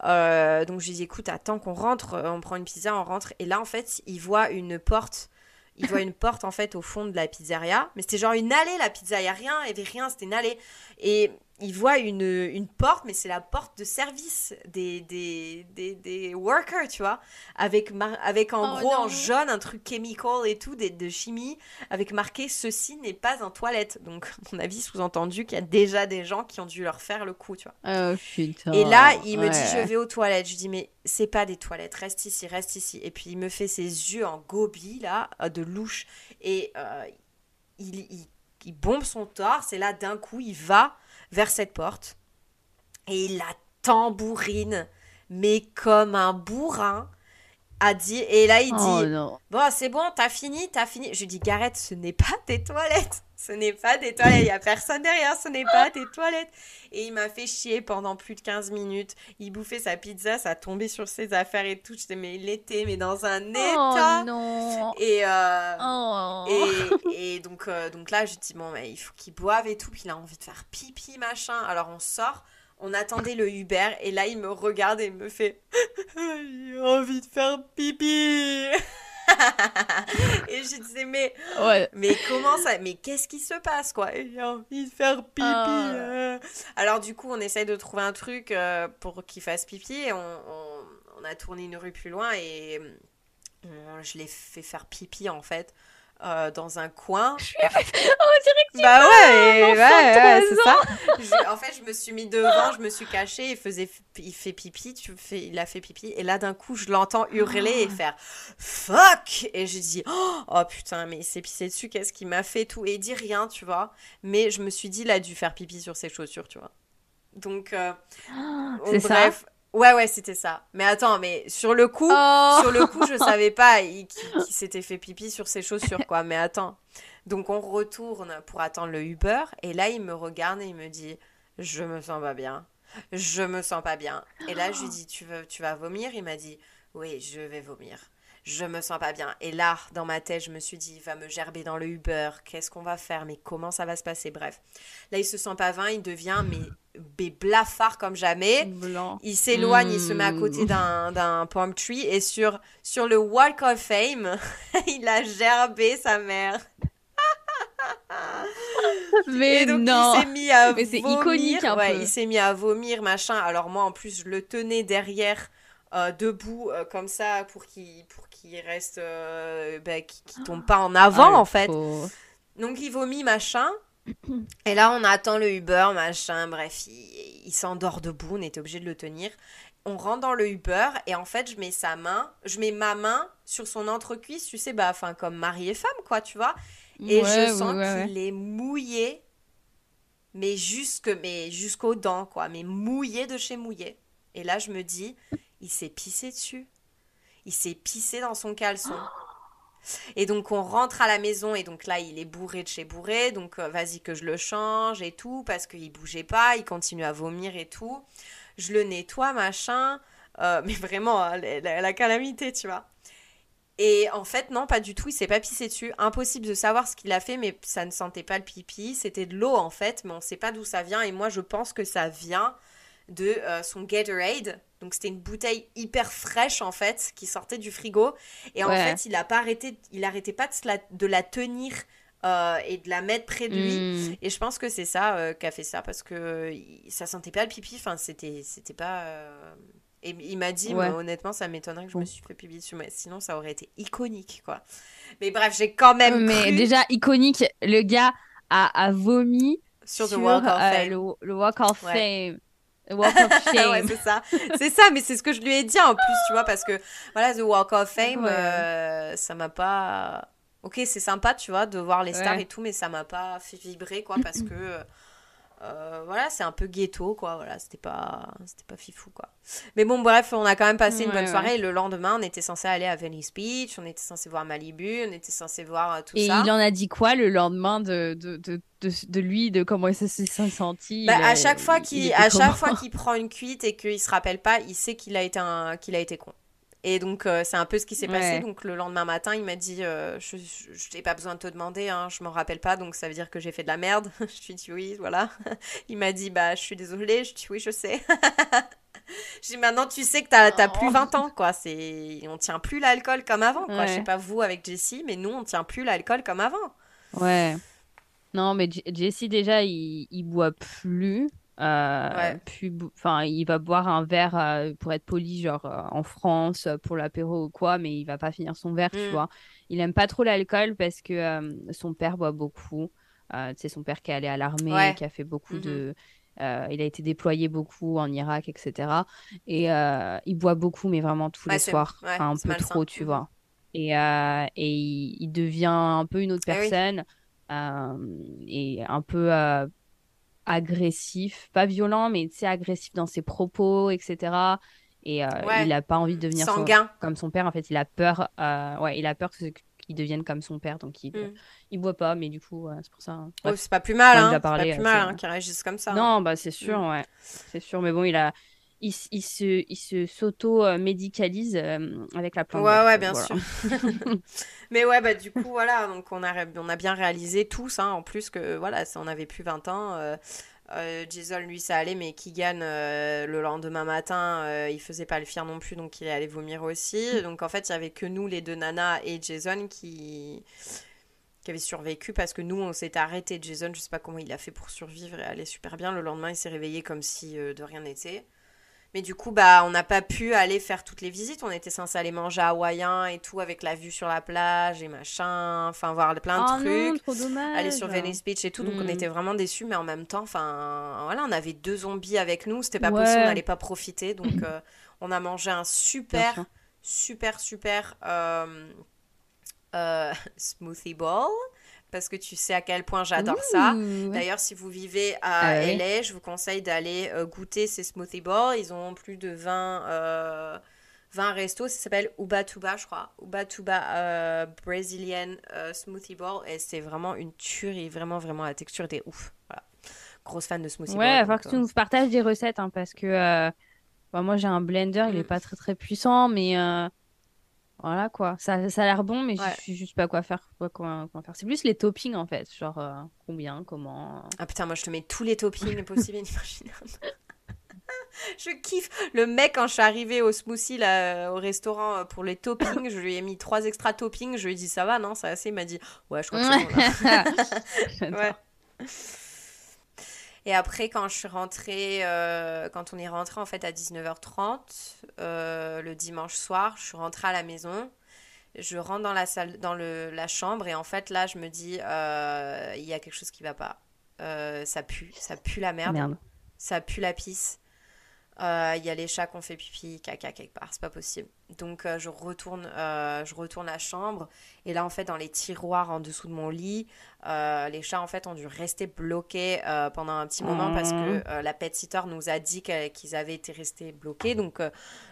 Euh, donc je lui dis écoute, attends qu'on rentre, euh, on prend une pizza, on rentre. Et là en fait, il voit une porte. Il voit une porte en fait au fond de la pizzeria, mais c'était genre une allée la pizza, il n'y a rien, il n'y avait rien, c'était une allée. Et il voit une, une porte, mais c'est la porte de service des, des, des, des workers, tu vois, avec, avec en oh gros en jaune un truc chemical et tout, de, de chimie, avec marqué ceci n'est pas un toilette. Donc, à mon avis, sous-entendu qu'il y a déjà des gens qui ont dû leur faire le coup, tu vois. Oh, putain. Et là, il me dit je vais aux toilettes. Je dis mais c'est pas des toilettes, reste ici, reste ici. Et puis il me fait ses yeux en gobi, là, euh, de louche. Et euh, il, il, il bombe son torse, et là, d'un coup, il va vers cette porte. Et il la tambourine, mais comme un bourrin, a dit. Et là, il oh dit Bon, c'est bon, t'as fini, t'as fini. Je dis Gareth, ce n'est pas tes toilettes. Ce n'est pas des toilettes. Il n'y a personne derrière, ce n'est pas tes toilettes. Et il m'a fait chier pendant plus de 15 minutes. Il bouffait sa pizza, ça tombait sur ses affaires et tout. Je mais il était mais dans un oh état. Oh non. Et, euh, oh. et, et, donc, euh, donc là, je dis Bon, mais il faut qu'il boive et tout. Puis il a envie de faire pipi, machin. Alors on sort. On attendait le Uber et là il me regarde et me fait J'ai envie de faire pipi. et je disais, mais, Ouais. mais comment ça Mais qu'est-ce qui se passe, quoi? J'ai envie de faire pipi. Ah. euh. Alors, du coup, on essaye de trouver un truc euh, pour qu'il fasse pipi. Et on, on- on a tourné une rue plus loin et euh, je l'ai fait faire pipi, en fait, euh, dans un coin. On dirait que tu Bah ouais, ouais, ouais, c'est ça. Je- en fait, je me suis mis devant, je me suis cachée, il faisait, il fait pipi, tu fais, il a fait pipi, et là d'un coup, je l'entends hurler et faire fuck, et j'ai dit oh, oh, putain, mais il s'est pissé dessus, qu'est-ce qu'il m'a fait tout, et il dit rien, tu vois. Mais je me suis dit, il a dû faire pipi sur ses chaussures, tu vois. Donc, euh, C'est ça bref, ouais, ouais, c'était ça. Mais attends, mais sur le coup. Oh Sur le coup, je savais pas qu'il qu'il s'était fait pipi sur ses chaussures, quoi. Mais attends. Donc, on retourne pour attendre le Uber. Et là, il me regarde et il me dit Je me sens pas bien. Je me sens pas bien. Et là, je lui dis Tu, veux, tu vas vomir? Il m'a dit Oui, je vais vomir. Je me sens pas bien. Et là, dans ma tête, je me suis dit Il va me gerber dans le Uber. Qu'est-ce qu'on va faire Mais comment ça va se passer? Bref. Là, il se sent pas bien. Il devient mais, mais blafard comme jamais. Blanc. Il s'éloigne, il se met à côté Mm. d'un, palm tree et sur, sur le Walk of Fame, il a gerbé sa mère. Mais et donc non il s'est mis à Mais c'est iconique un ouais, peu. il s'est mis à vomir, machin. Alors moi, en plus, je le tenais derrière, euh, debout, euh, comme ça, pour qu'il, pour qu'il reste, euh, bah, tombe pas en avant, Ah, en fait. pauvre. Donc il vomit, machin. Et là, on attend le Uber, machin, bref, il, il s'endort debout, on était obligé de le tenir. On rentre dans le Uber et en fait, je mets sa main, je mets ma main sur son entrecuisse, tu sais, bah, enfin, comme mari et femme, quoi, tu vois. Et Ouais, je sens ouais, ouais, qu'il est mouillé, mais jusque, mais jusqu'aux dents, quoi, mais mouillé de chez mouillé. Et là, je me dis, il s'est pissé dessus. Il s'est pissé dans son caleçon. Et donc on rentre à la maison et donc là il est bourré de chez bourré, donc euh, vas-y que je le change et tout parce qu'il bougeait pas, il continue à vomir et tout. Je le nettoie machin, euh, mais vraiment hein, la, la- la calamité tu vois. Et en fait non pas du tout, il s'est pas pissé dessus, impossible de savoir ce qu'il a fait, mais ça ne sentait pas le pipi, c'était de l'eau en fait, mais on sait pas d'où ça vient et moi je pense que ça vient de euh, son Gatorade. Donc c'était une bouteille hyper fraîche en fait qui sortait du frigo et en Ouais. fait il a pas arrêté, il arrêtait pas de, la, de la tenir euh, et de la mettre près de lui. Mm. Et je pense que c'est ça euh, qui a fait ça parce que ça sentait pas le pipi. Enfin c'était c'était pas. euh, Et il m'a dit, Ouais. mais honnêtement, ça m'étonnerait que je me suis fait pipi dessus, mais sinon ça aurait été iconique quoi. Mais bref, j'ai quand même Mais cru déjà, iconique, le gars a, a vomi sur sur The Walk of euh, Fame. le, le Walk of Ouais. Fame. Walk of Shame. ouais, c'est ça. C'est ça, mais c'est ce que je lui ai dit en plus, tu vois, parce que voilà, The Walk of Fame, Ouais. euh, ça m'a pas. Ok, c'est sympa, tu vois, de voir les stars Ouais. et tout, mais ça m'a pas fait vibrer, quoi, parce que. Euh, voilà, c'est un peu ghetto, quoi. Voilà, c'était pas, c'était pas fifou, quoi. Mais bon, bref, on a quand même passé une bonne ouais. soirée. Et le lendemain, on était censé aller à Venice Beach, on était censé voir Malibu, on était censé voir euh, tout Et ça. il en a dit quoi le lendemain de, de, de, de, de lui, de comment il s'est senti? Bah, il à chaque fois il qu'il à chaque fois qu'il prend une cuite et qu'il se rappelle pas, il sait qu'il a été un qu'il a été con. Et donc euh, c'est un peu ce qui s'est passé. Ouais. Donc le lendemain matin, il m'a dit euh, je n'ai pas besoin de te demander, hein, je m'en rappelle pas, donc ça veut dire que j'ai fait de la merde. je lui ai dit oui, voilà. il m'a dit bah je suis désolée. Je lui ai dit oui, je sais. J'ai dit maintenant tu sais que t'as t'as plus Oh. 20 ans quoi. C'est on tient plus l'alcool comme avant quoi. Je sais Ouais. pas vous avec Jessie, mais nous on tient plus l'alcool comme avant. Ouais. Non, mais J- Jesse, déjà, il, il boit plus. Euh, enfin, il va boire un verre euh, pour être poli, genre euh, en France, euh, pour l'apéro ou quoi, mais il va pas finir son verre, tu Mm. vois. Il aime pas trop l'alcool parce que son père boit beaucoup. Sais, son père qui est allé à l'armée, Ouais. qui a fait beaucoup Mhm. de. euh, il a été déployé beaucoup en Irak, etc. Et euh, il boit beaucoup, mais vraiment tous Ouais, les c'est- soirs. ouais, Enfin, un c'est peu malsain. trop, tu Mhm. vois. Et, euh, et il, il devient un peu une autre oui. personne et un peu agressif, pas violent, mais tu sais, agressif dans ses propos, etc. Et euh, Ouais. il n'a pas envie de devenir son- comme son père. En fait, il a peur. euh, ouais, il a peur qu'il devienne comme son père, donc il, Mm. il boit pas. Mais du coup, c'est pour ça. hein. Oh, c'est pas plus mal, a hein. C'est pas plus euh, mal hein, qu'ils réagissent comme ça. hein. Non, bah c'est sûr, ouais, c'est sûr. Mais bon, il a, il, se, il se s'auto-médicalise euh, avec la plante. Ouais, ouais, bien voilà. sûr. Mais ouais, bah du coup, voilà, donc on a, on a bien réalisé tous, hein, en plus que, voilà, on avait plus 20 ans, euh, Euh, Jason, lui, ça allait, mais Keegan, euh, le lendemain matin, euh, il faisait pas le fier non plus, donc il allait vomir aussi. Donc en fait, il y avait que nous, les deux nanas et Jason, qui, qui avaient survécu parce que nous, on s'était arrêté. Jason, je sais pas comment il a fait pour survivre et aller super bien. Le lendemain, il s'est réveillé comme si de rien n'était. Mais du coup, bah, on n'a pas pu aller faire toutes les visites. On était censé aller manger hawaïen et tout, avec la vue sur la plage et machin. Enfin, voir plein de Oh non, trucs. trop dommage. aller sur Venice Beach et tout. Donc, on Mm. était vraiment déçus. Mais en même temps, enfin, voilà, on avait deux zombies avec nous. C'était pas Ouais. possible, on n'allait pas profiter. Donc, euh, on a mangé un super, super, super euh, euh, smoothie bowl. Parce que tu sais à quel point j'adore ça. D'ailleurs, si vous vivez à Ah oui. LA, je vous conseille d'aller euh, goûter ces smoothie bowls. Ils ont plus de 20, euh, 20 restos. Ça s'appelle Ubatuba, je crois. Ubatuba euh, Brazilian euh, Smoothie Bowl. Et c'est vraiment une tuerie. Vraiment, vraiment, la texture était ouf. Voilà. Grosse fan de smoothie Ouais, bowl. il va que tu euh, nous partages des recettes hein, parce que bah, moi j'ai un blender, il est Mm. pas très très puissant, mais voilà quoi. Ça, ça a l'air bon, mais je Ouais. sais juste pas quoi faire. Quoi, comment, comment faire. C'est plus les toppings en fait, genre euh, combien, comment. Ah putain, moi je te mets tous les toppings possibles et. Je kiffe. Le mec, quand je suis arrivée au smoothie, là, au restaurant, euh, pour les toppings, je lui ai mis trois extra toppings. Je lui ai dit, ça va, non, c'est assez. Il m'a dit, ouais, je crois que c'est bon, là. Ouais. Et après, quand je suis rentrée, euh, quand on est rentré en fait à 19h30, euh, le dimanche soir, je suis rentrée à la maison. Je rentre dans la salle, dans le, la chambre et en fait là, je me dis, euh, il y a quelque chose qui va pas. Ça pue, ça pue la merde, Merde. ça pue la pisse. Euh, Il y a les chats qui ont fait pipi, caca quelque part, c'est pas possible. Donc euh, je retourne, euh, je retourne à la chambre et là en fait dans les tiroirs en dessous de mon lit, euh, les chats en fait ont dû rester bloqués euh, pendant un petit moment parce que euh, la pet sitter nous a dit qu'ils avaient été restés bloqués. Donc euh,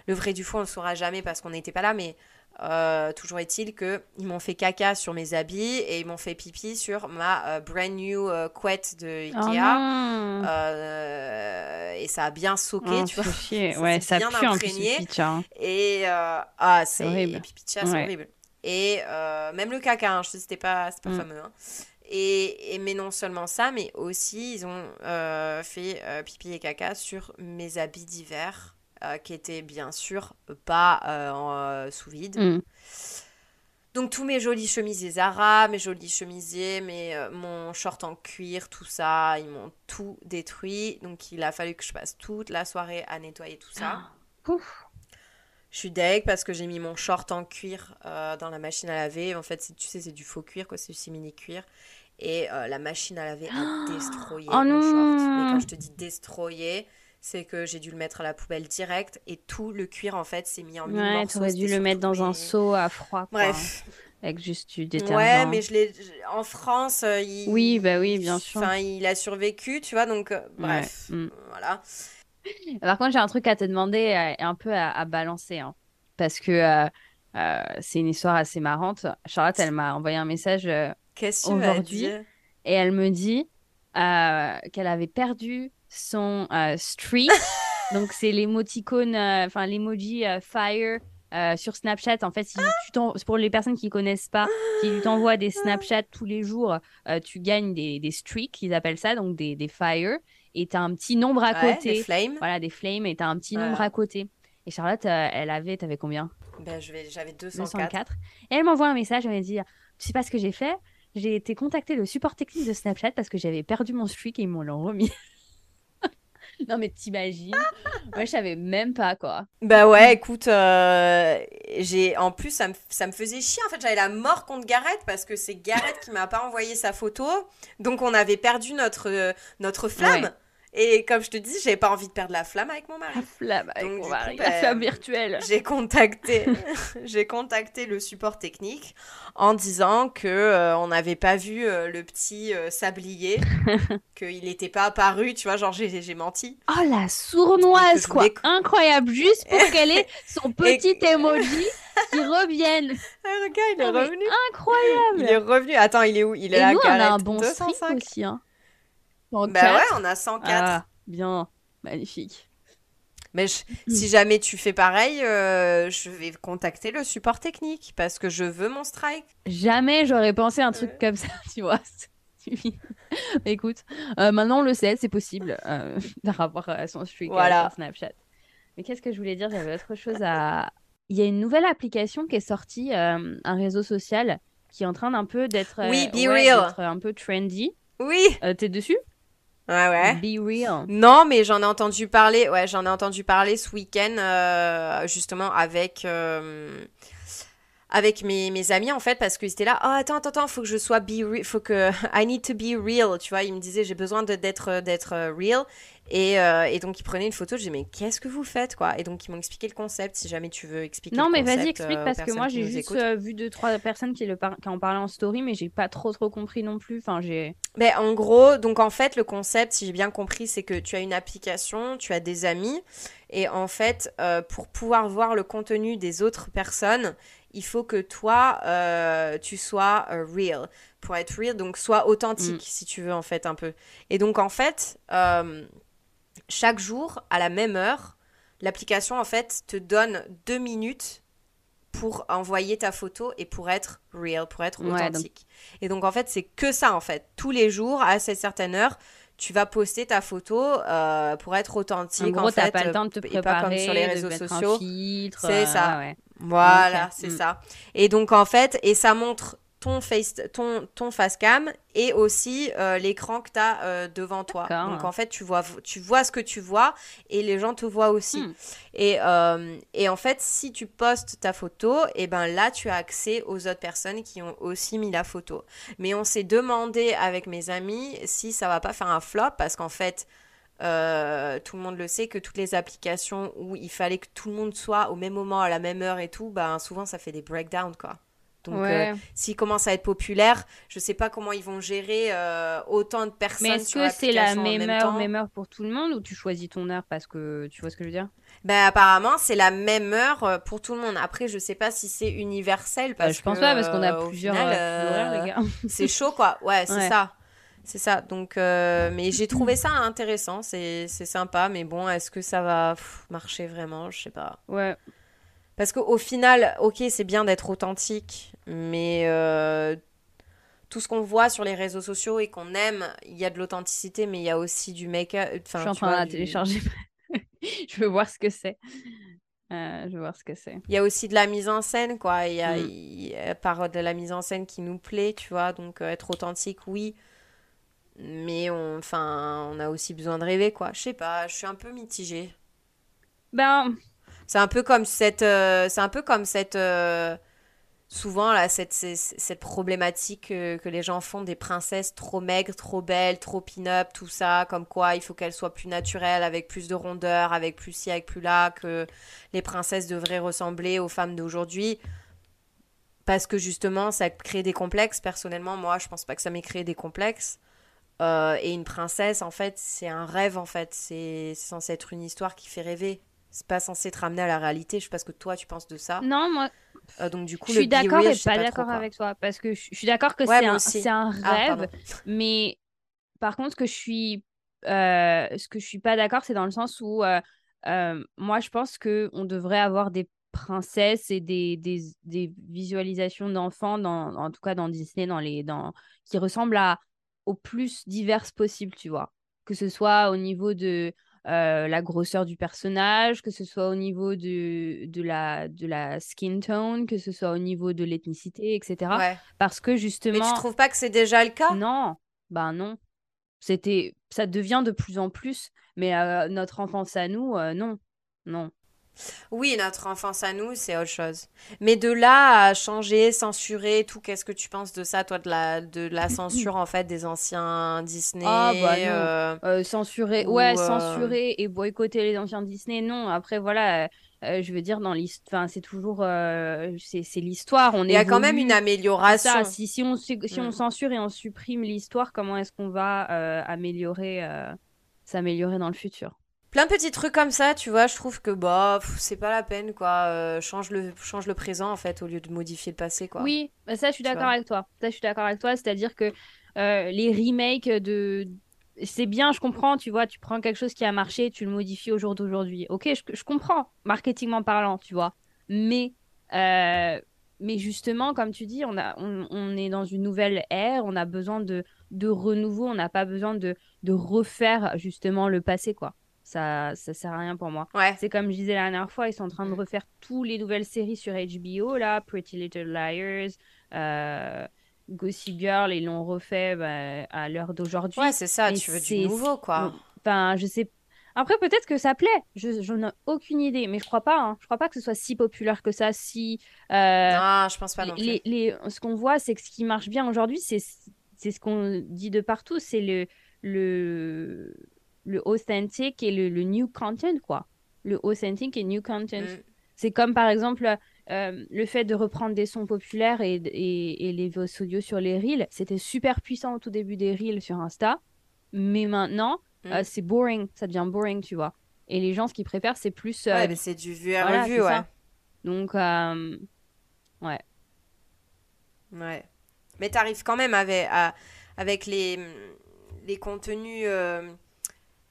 le vrai du faux on le saura jamais parce qu'on n'était pas là, mais euh, toujours est-il que ils m'ont fait caca sur mes habits et ils m'ont fait pipi sur ma euh, brand new euh, couette de Oh Ikea. Euh, et ça a bien soqué, Oh, tu vois. fait chier. Ça Ouais, ça bien pue en plus imprégné. le pitch, hein. Et ah, c'est horrible. et pipi de chat, c'est Ouais. horrible. Et même le caca, hein, je sais, c'était pas, pas Mm. fameux. hein. Et, et- mais non seulement ça, mais aussi ils ont euh, fait euh, pipi et caca sur mes habits d'hiver, euh, qui étaient bien sûr pas euh, en, euh, sous vide. Mm. Donc tous mes jolis chemisiers Zara, mes jolis chemisiers, mes, euh, mon short en cuir, tout ça, ils m'ont tout détruit. Donc il a fallu que je passe toute la soirée à nettoyer tout ça. Ouf. Je suis deg parce que j'ai mis mon short en cuir euh, dans la machine à laver. En fait, tu sais, c'est du faux cuir, quoi, c'est du simili cuir. Et euh, la machine à laver a destroyé Oh mon short. non. Mais quand je te dis destroyer, c'est que j'ai dû le mettre à la poubelle direct et tout le cuir en fait s'est mis en mille Ouais, morceaux. t'aurais dû le mettre dans un seau à froid, quoi. Bref. Avec juste du détergent. Ouais, mais je l'ai en France, euh, il Oui, bah oui, bien sûr. Enfin, il a survécu, tu vois, donc euh, bref, Ouais, mm. voilà. Par contre, j'ai un truc à te demander et un peu à, à balancer. hein. parce que euh, euh, c'est une histoire assez marrante. Charlotte, elle m'a envoyé un message euh, aujourd'hui et elle me dit qu'elle avait perdu son euh, streak. Donc, c'est l'émoticône, euh, enfin, l'emoji euh, fire. euh, sur Snapchat, en fait, si tu pour les personnes qui connaissent pas, si tu t'envoies des Snapchat tous les jours, euh, tu gagnes des, des streaks, ils appellent ça, donc des, des fire, et tu as un petit nombre à Ouais, côté. les flames. Voilà, des flames, et tu as un petit nombre Voilà. à côté. Et Charlotte, euh, elle avait, t'avais combien? Ben, j'avais 204. 204. Et elle m'envoie un message, elle me dit Tu sais pas ce que j'ai fait? J'ai été contacter le support technique de Snapchat parce que j'avais perdu mon streak et ils m'ont l'ont remis. non, mais t'imagines? Moi, je savais même pas, quoi. Bah ouais, écoute, euh, j'ai en plus ça me, ça me faisait chier en fait, j'avais la mort contre Gareth parce que c'est Gareth qui m'a pas envoyé sa photo. Donc on avait perdu notre euh, notre flamme. Ouais. Et comme je te dis, j'avais pas envie de perdre la flamme avec mon mari. La flamme avec Donc, mon mari, coup, la bah, flamme virtuelle. J'ai contacté, j'ai contacté le support technique en disant que euh, on n'avait pas vu euh, le petit euh, sablier, qu'il n'était pas apparu, tu vois, genre j'ai menti. Oh, la sournoise, quoi. voulais- Incroyable, juste pour qu'elle ait son petit Et- emoji qui revienne. Ah, regarde, il est revenu. incroyable. Il est revenu. Attends, il est où? Il est Et là, nous, on a un bon 205. streak aussi. Hein. En Bah quatre. ouais, on a 104. Ah, bien. Magnifique. Mais je- si jamais tu fais pareil, euh, je vais contacter le support technique parce que je veux mon strike. Jamais j'aurais pensé un truc comme ça, tu vois. Écoute, euh, maintenant on le sait, c'est possible par rapport à son streak euh, Voilà. sur Snapchat. Mais qu'est-ce que je voulais dire? J'avais autre chose à. Il y a une nouvelle application qui est sortie, un réseau social qui est en train d'un peu d'être Oui, Be ouais, un peu trendy. Oui. T'es dessus? Ouais, ouais. Be real. Non, mais j'en ai entendu parler. Ouais, j'en ai entendu parler ce week-end, euh, justement avec euh, avec mes, mes amis en fait, parce qu'ils étaient là. Oh, attends, attends, attends, faut que je sois be real, faut que I need to be real. Tu vois, ils me disaient j'ai besoin de- d'être d'être euh, real. Et, euh, et donc ils prenaient une photo. Je dis mais qu'est-ce que vous faites quoi? Et donc ils m'ont expliqué le concept. Si jamais tu veux expliquer. Non, le mais vas-y, explique euh, parce que moi j'ai juste euh, vu deux, trois personnes qui, le par- qui en parlaient en story, mais j'ai pas trop trop compris non plus. Enfin, j'ai. Ben, en gros, donc en fait, le concept, si j'ai bien compris, c'est que tu as une application, tu as des amis, et en fait, euh, pour pouvoir voir le contenu des autres personnes, il faut que toi, euh, tu sois euh, real. Pour être real, donc sois authentique, Mm. si tu veux, en fait, un peu. Et donc, en fait, euh, chaque jour, à la même heure, l'application, en fait, te donne deux minutes pour envoyer ta photo et pour être real, pour être Ouais, donc- authentique. Et donc en fait, c'est que ça en fait. Tous les jours, à cette certaine heure, tu vas poster ta photo euh, pour être En authentique. gros, en t'as fait, pas le temps de te et pas préparer, comme sur les réseaux sociaux. C'est euh, ça. ouais. Voilà, c'est mm. ça. Et donc en fait, et ça montre ton face, ton, ton face cam et aussi euh, l'écran que tu as devant toi. Donc en fait, tu vois, tu vois ce que tu vois et les gens te voient aussi. Hmm. Et, euh, et en fait, si tu postes ta photo, et ben là, tu as accès aux autres personnes qui ont aussi mis la photo. Mais on s'est demandé avec mes amis si ça va pas faire un flop parce qu'en fait, euh, tout le monde le sait que toutes les applications où il fallait que tout le monde soit au même moment, à la même heure et tout, ben souvent ça fait des breakdowns quoi. Donc Ouais. euh, s'ils commencent à être populaires, je sais pas comment ils vont gérer euh, autant de personnes Mais est-ce que c'est la même même heure, temps? même heure pour tout le monde ou tu choisis ton heure parce que tu vois ce que je veux dire? Ben apparemment c'est la même heure euh, pour tout le monde. Après je sais pas si c'est universel Bah, parce Je pense que, pas parce qu'on a plusieurs euh, c'est chaud quoi. Ouais, c'est Ouais. ça. C'est ça. Donc euh, mais j'ai trouvé ça intéressant, c'est c'est sympa mais bon, est-ce que ça va pff, marcher vraiment? Je sais pas. Ouais. Parce qu'au final, ok, c'est bien d'être authentique, mais euh, tout ce qu'on voit sur les réseaux sociaux et qu'on aime, il y a de l'authenticité, mais il y a aussi du make-up. Je suis en train de la du- télécharger. je veux voir ce que c'est. Euh, je veux voir ce que c'est. Il y a aussi de la mise en scène, quoi. Il y a, Mm. il par de la mise en scène qui nous plaît, tu vois. Donc, euh, être authentique, oui. Mais on, enfin, on a aussi besoin de rêver, quoi. Je sais pas, je suis un peu mitigée. Ben, C'est un peu comme cette, euh, c'est un peu comme cette, euh, souvent là, cette, cette, problématique que les gens font des princesses trop maigres, trop belles, trop pin-up, tout ça, comme quoi il faut qu'elles soient plus naturelles, avec plus de rondeur, avec plus ci, avec plus là, que les princesses devraient ressembler aux femmes d'aujourd'hui. Parce que justement, ça crée des complexes. Personnellement, moi, je pense pas que ça m'ait créé des complexes. Euh, et une princesse, en fait, c'est un rêve, en fait. C'est censé être une histoire qui fait rêver. C'est pas censé te ramener à la réalité. Je sais pas ce que toi, tu penses de ça. non, moi, Euh, donc, du coup, je suis d'accord et pas trop, d'accord avec toi. Parce que je suis d'accord que Ouais, c'est un, aussi. c'est un Ah, rêve. Mais par contre, ce que je suis, euh, ce que je suis pas d'accord, c'est dans le sens où euh, euh, moi, je pense que on devrait avoir des princesses et des, des, des visualisations d'enfants, dans, en tout cas dans Disney, dans les, dans, qui ressemblent à, au plus diverses possible, tu vois. Que ce soit au niveau de euh, la grosseur du personnage, que ce soit au niveau de, de, la, de la skin tone, que ce soit au niveau de l'ethnicité, etc. Ouais. Parce que Mais tu justement... trouves pas que c'est déjà le cas? Non, ben non. C'était, ça devient de plus en plus, mais euh, notre enfance à nous, euh, non, non. Oui, notre enfance à nous, c'est autre chose. Mais de là à changer, censurer, tout, qu'est-ce que tu penses de ça, toi, de la, de la censure, en fait, des anciens Disney Ah bah non. euh, Euh, censurer, Ou, ouais, euh, censurer et boycotter les anciens Disney, non. Après, voilà, euh, euh, je veux dire, dans l'histoire, c'est toujours, euh, c'est c'est l'histoire, on Il y a quand même évolue. une Ça, amélioration. si, si on, si on Mm. censure et on supprime l'histoire, comment est-ce qu'on va euh, améliorer, euh, s'améliorer dans le futur? Plein de petits trucs comme ça, tu vois, je trouve que bah, c'est pas la peine, quoi. Euh, change le, change le présent, en fait, au lieu de modifier le passé, quoi. Oui, bah ça, je suis d'accord avec toi. Ça, je suis d'accord avec toi. C'est-à-dire que euh, les remakes de... C'est bien, je comprends, tu vois, tu prends quelque chose qui a marché, tu le modifies au jour d'aujourd'hui. Ok, je, je comprends, marketingment parlant, tu vois. Mais, euh, mais justement, comme tu dis, on a, on, on est dans une nouvelle ère, on a besoin de, de renouveau, on n'a pas besoin de, de refaire justement le passé, quoi. Ça, ça sert à rien pour moi. Ouais. C'est comme je disais la dernière fois, ils sont en train de Mm. refaire toutes les nouvelles séries sur HBO, là, Pretty Little Liars, euh, Gossip Girl, ils l'ont refait bah, à l'heure d'aujourd'hui. Ouais, c'est ça, tu veux du nouveau, quoi. Enfin, je sais. Après, peut-être que ça plaît. Je, j'en ai aucune idée, mais je crois pas. hein. Je crois pas que ce soit si populaire que ça. Si euh, Non, je pense pas non plus. les, les- ce qu'on voit, c'est que ce qui marche bien aujourd'hui, c'est c'est ce qu'on dit de partout, c'est le le le authentic et le, le new content, quoi. Le authentic et new content. Mm. C'est comme par exemple euh, le fait de reprendre des sons populaires et, et, et les voix audio sur les reels. C'était super puissant au tout début des reels sur Insta, mais maintenant Mm. euh, c'est boring, ça devient boring, tu vois. Et les gens, ce qu'ils préfèrent, c'est plus. euh, Ouais, mais c'est du vu et voilà, revu, c'est ouais. ça. Donc, ouais. Ouais. Mais t'arrives quand même avec, à- avec les, les contenus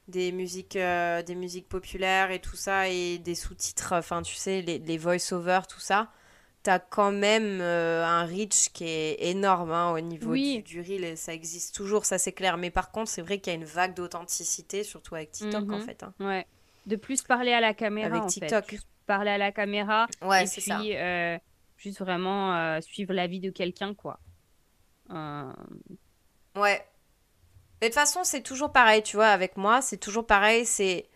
des musiques, euh, des musiques populaires et tout ça, et des sous-titres, enfin, tu sais, les, les voice-over, tout ça. T'as quand même euh, un reach qui est énorme hein, au niveau Oui. du, du reel, et ça existe toujours, ça c'est clair. Mais par contre, c'est vrai qu'il y a une vague d'authenticité, surtout avec TikTok en Mhm. fait. hein. Ouais. De plus parler à la caméra, Avec en TikTok. fait. Parler à la caméra Ouais, et c'est puis ça. euh, juste vraiment suivre la vie de quelqu'un, quoi. Ouais. De toute façon, c'est toujours pareil, tu vois, avec moi, c'est toujours pareil, c'est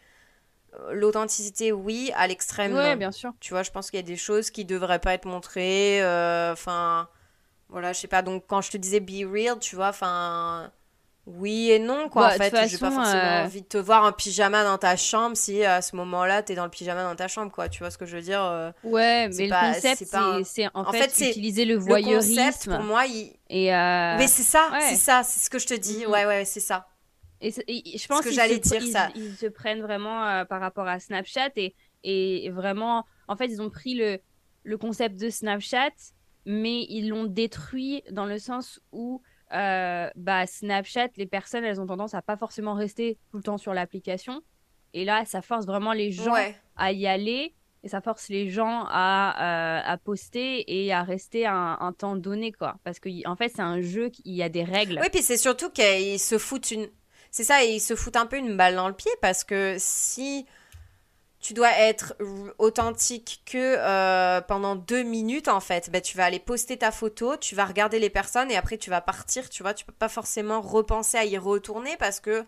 euh, l'authenticité, oui, à l'extrême, non. bien sûr. Tu vois, je pense qu'il y a des choses qui devraient pas être montrées, euh, enfin, voilà, je sais pas, donc quand je te disais be real, tu vois, enfin, oui et non, quoi, Bah, en fait, j'ai pas forcément euh, envie de te voir en pyjama dans ta chambre si à ce moment-là, t'es dans le pyjama dans ta chambre, quoi, tu vois ce que je veux dire Ouais, mais pas- le concept, c'est un- en, En fait, fait, utiliser le Le concept, voyeurisme. pour moi, il... Et, euh, Mais c'est ça, ouais. c'est ça, c'est ce que je te dis, Mhm. ouais, ouais, c'est ça. Et, je pense que qu'ils j'allais se, dire, ils, ça. ils se prennent vraiment euh, par rapport à Snapchat et, et vraiment, en fait, ils ont pris le, le concept de Snapchat, mais ils l'ont détruit dans le sens où euh, bah, Snapchat, les personnes, elles ont tendance à pas forcément rester tout le temps sur l'application. Et là, ça force vraiment les gens Ouais. à y aller et ça force les gens à, euh, à poster et à rester un, temps donné, quoi. Parce qu'en en fait, c'est un jeu, il y a des règles. Oui, puis c'est surtout qu'ils se foutent une. C'est ça, ils se foutent un peu une balle dans le pied parce que si tu dois être authentique que euh, pendant deux minutes, en fait, ben, tu vas aller poster ta photo, tu vas regarder les personnes et après tu vas partir, tu vois, tu peux pas forcément repenser à y retourner parce que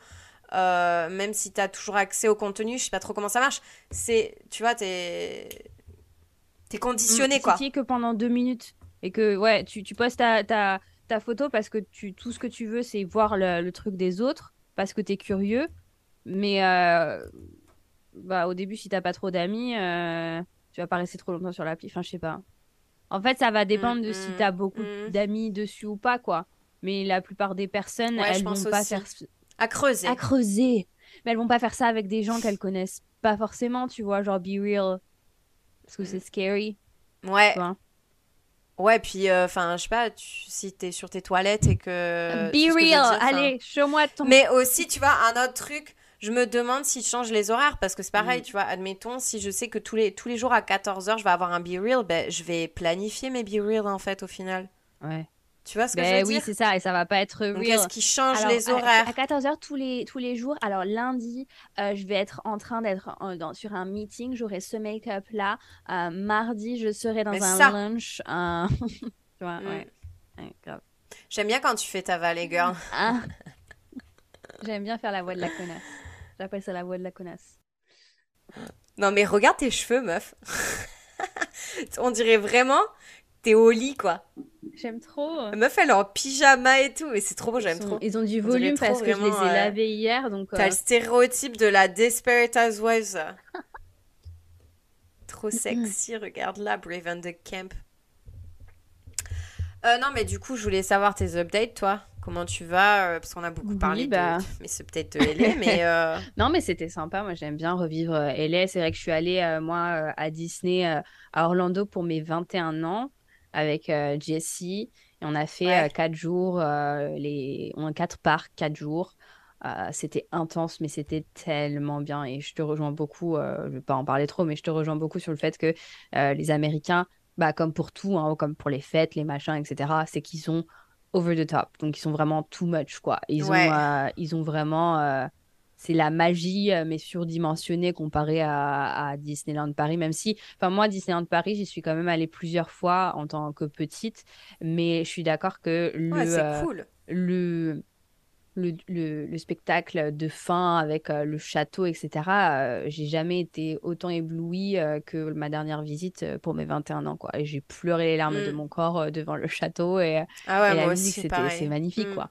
euh, même si tu as toujours accès au contenu, je sais pas trop comment ça marche, c'est, tu vois, t'es. T'es conditionné, Mm, quoi. Tu es que pendant deux minutes et que ouais, tu, tu postes ta, ta, ta photo parce que tu, tout ce que tu veux, c'est voir le, le truc des autres parce que tu es curieux. Mais euh, bah, au début, si t'as pas trop d'amis, euh, tu vas pas rester trop longtemps sur l'appli. Enfin, je sais pas. En fait, ça va dépendre de si mm, tu as beaucoup mm. d'amis dessus ou pas, quoi. Mais la plupart des personnes, Ouais, elles vont pas faire À creuser. à creuser. Mais elles vont pas faire ça avec des gens qu'elles connaissent pas forcément, tu vois, genre be real. Parce que c'est scary, Ouais. tu vois. Ouais, puis, enfin, je sais pas, tu- si t'es sur tes toilettes et que... Be que real, dire, allez, show-moi ton. Mais aussi, tu vois, un autre truc, je me demande s'ils changent les horaires, parce que c'est pareil, Mm. tu vois, admettons, si je sais que tous les, tous les jours à 14h, je vais avoir un Be Real, ben, je vais planifier mes Be Real, en fait, au final. Ouais. Tu vois ce que je Ben veux oui, dire c'est ça, et ça va pas être real. est-ce qu'ils changent Alors, les horaires À, 14h tous les, tous les jours. Alors, lundi, euh, je vais être en train d'être dans- sur un meeting. J'aurai ce make-up-là. Euh, mardi, je serai dans Mais un ça. lunch. un- tu vois, Mm. ouais. J'aime bien quand tu fais ta valley girl. Ah. J'aime bien faire la voix de la connasse. J'appelle ça la voix de la connasse. Non, mais regarde tes cheveux, meuf. On dirait vraiment t'es au lit, quoi. J'aime trop. La meuf, elle est en pyjama et tout, mais c'est trop beau, j'aime trop. ils ont du volume trop parce que je les ai vraiment, euh, lavés hier. Donc, T'as euh, le stéréotype de la Desperate Housewives. Trop sexy, regarde là, Brave and the Camp. Euh, non, mais du coup, je voulais savoir tes updates, toi. Comment tu vas Parce qu'on a beaucoup Oui, parlé bah. de... Mais c'est peut-être de LA, mais... euh, Non, mais c'était sympa. Moi, j'aime bien revivre LA. C'est vrai que je suis allée, euh, moi, à Disney, à Orlando pour mes 21 ans avec euh, Jessie. Et on a fait Ouais. euh, quatre jours, euh, les... on a quatre parcs, quatre jours. Euh, c'était intense, mais c'était tellement bien. Et je te rejoins beaucoup, euh, je vais pas en parler trop, mais je te rejoins beaucoup sur le fait que euh, les Américains, bah, comme pour tout, hein, comme pour les fêtes, les machins, etc., c'est qu'ils ont over the top. Donc, ils sont vraiment too much, quoi. Ils, Ouais. ont, ils ont vraiment. C'est la magie, euh, mais surdimensionnée comparée à, à Disneyland Paris. Même si, enfin, moi, Disneyland Paris, j'y suis quand même allée plusieurs fois en tant que petite. Mais je suis d'accord que le, Ouais, euh, cool. le, le, le, le spectacle de fin avec euh, le château, etc., euh, j'ai jamais été autant éblouie que ma dernière visite pour mes 21 ans, quoi. Et j'ai pleuré les larmes de Mm. mon corps devant le château et, Ah ouais, et la musique, c'était, c'est magnifique, Mm. quoi.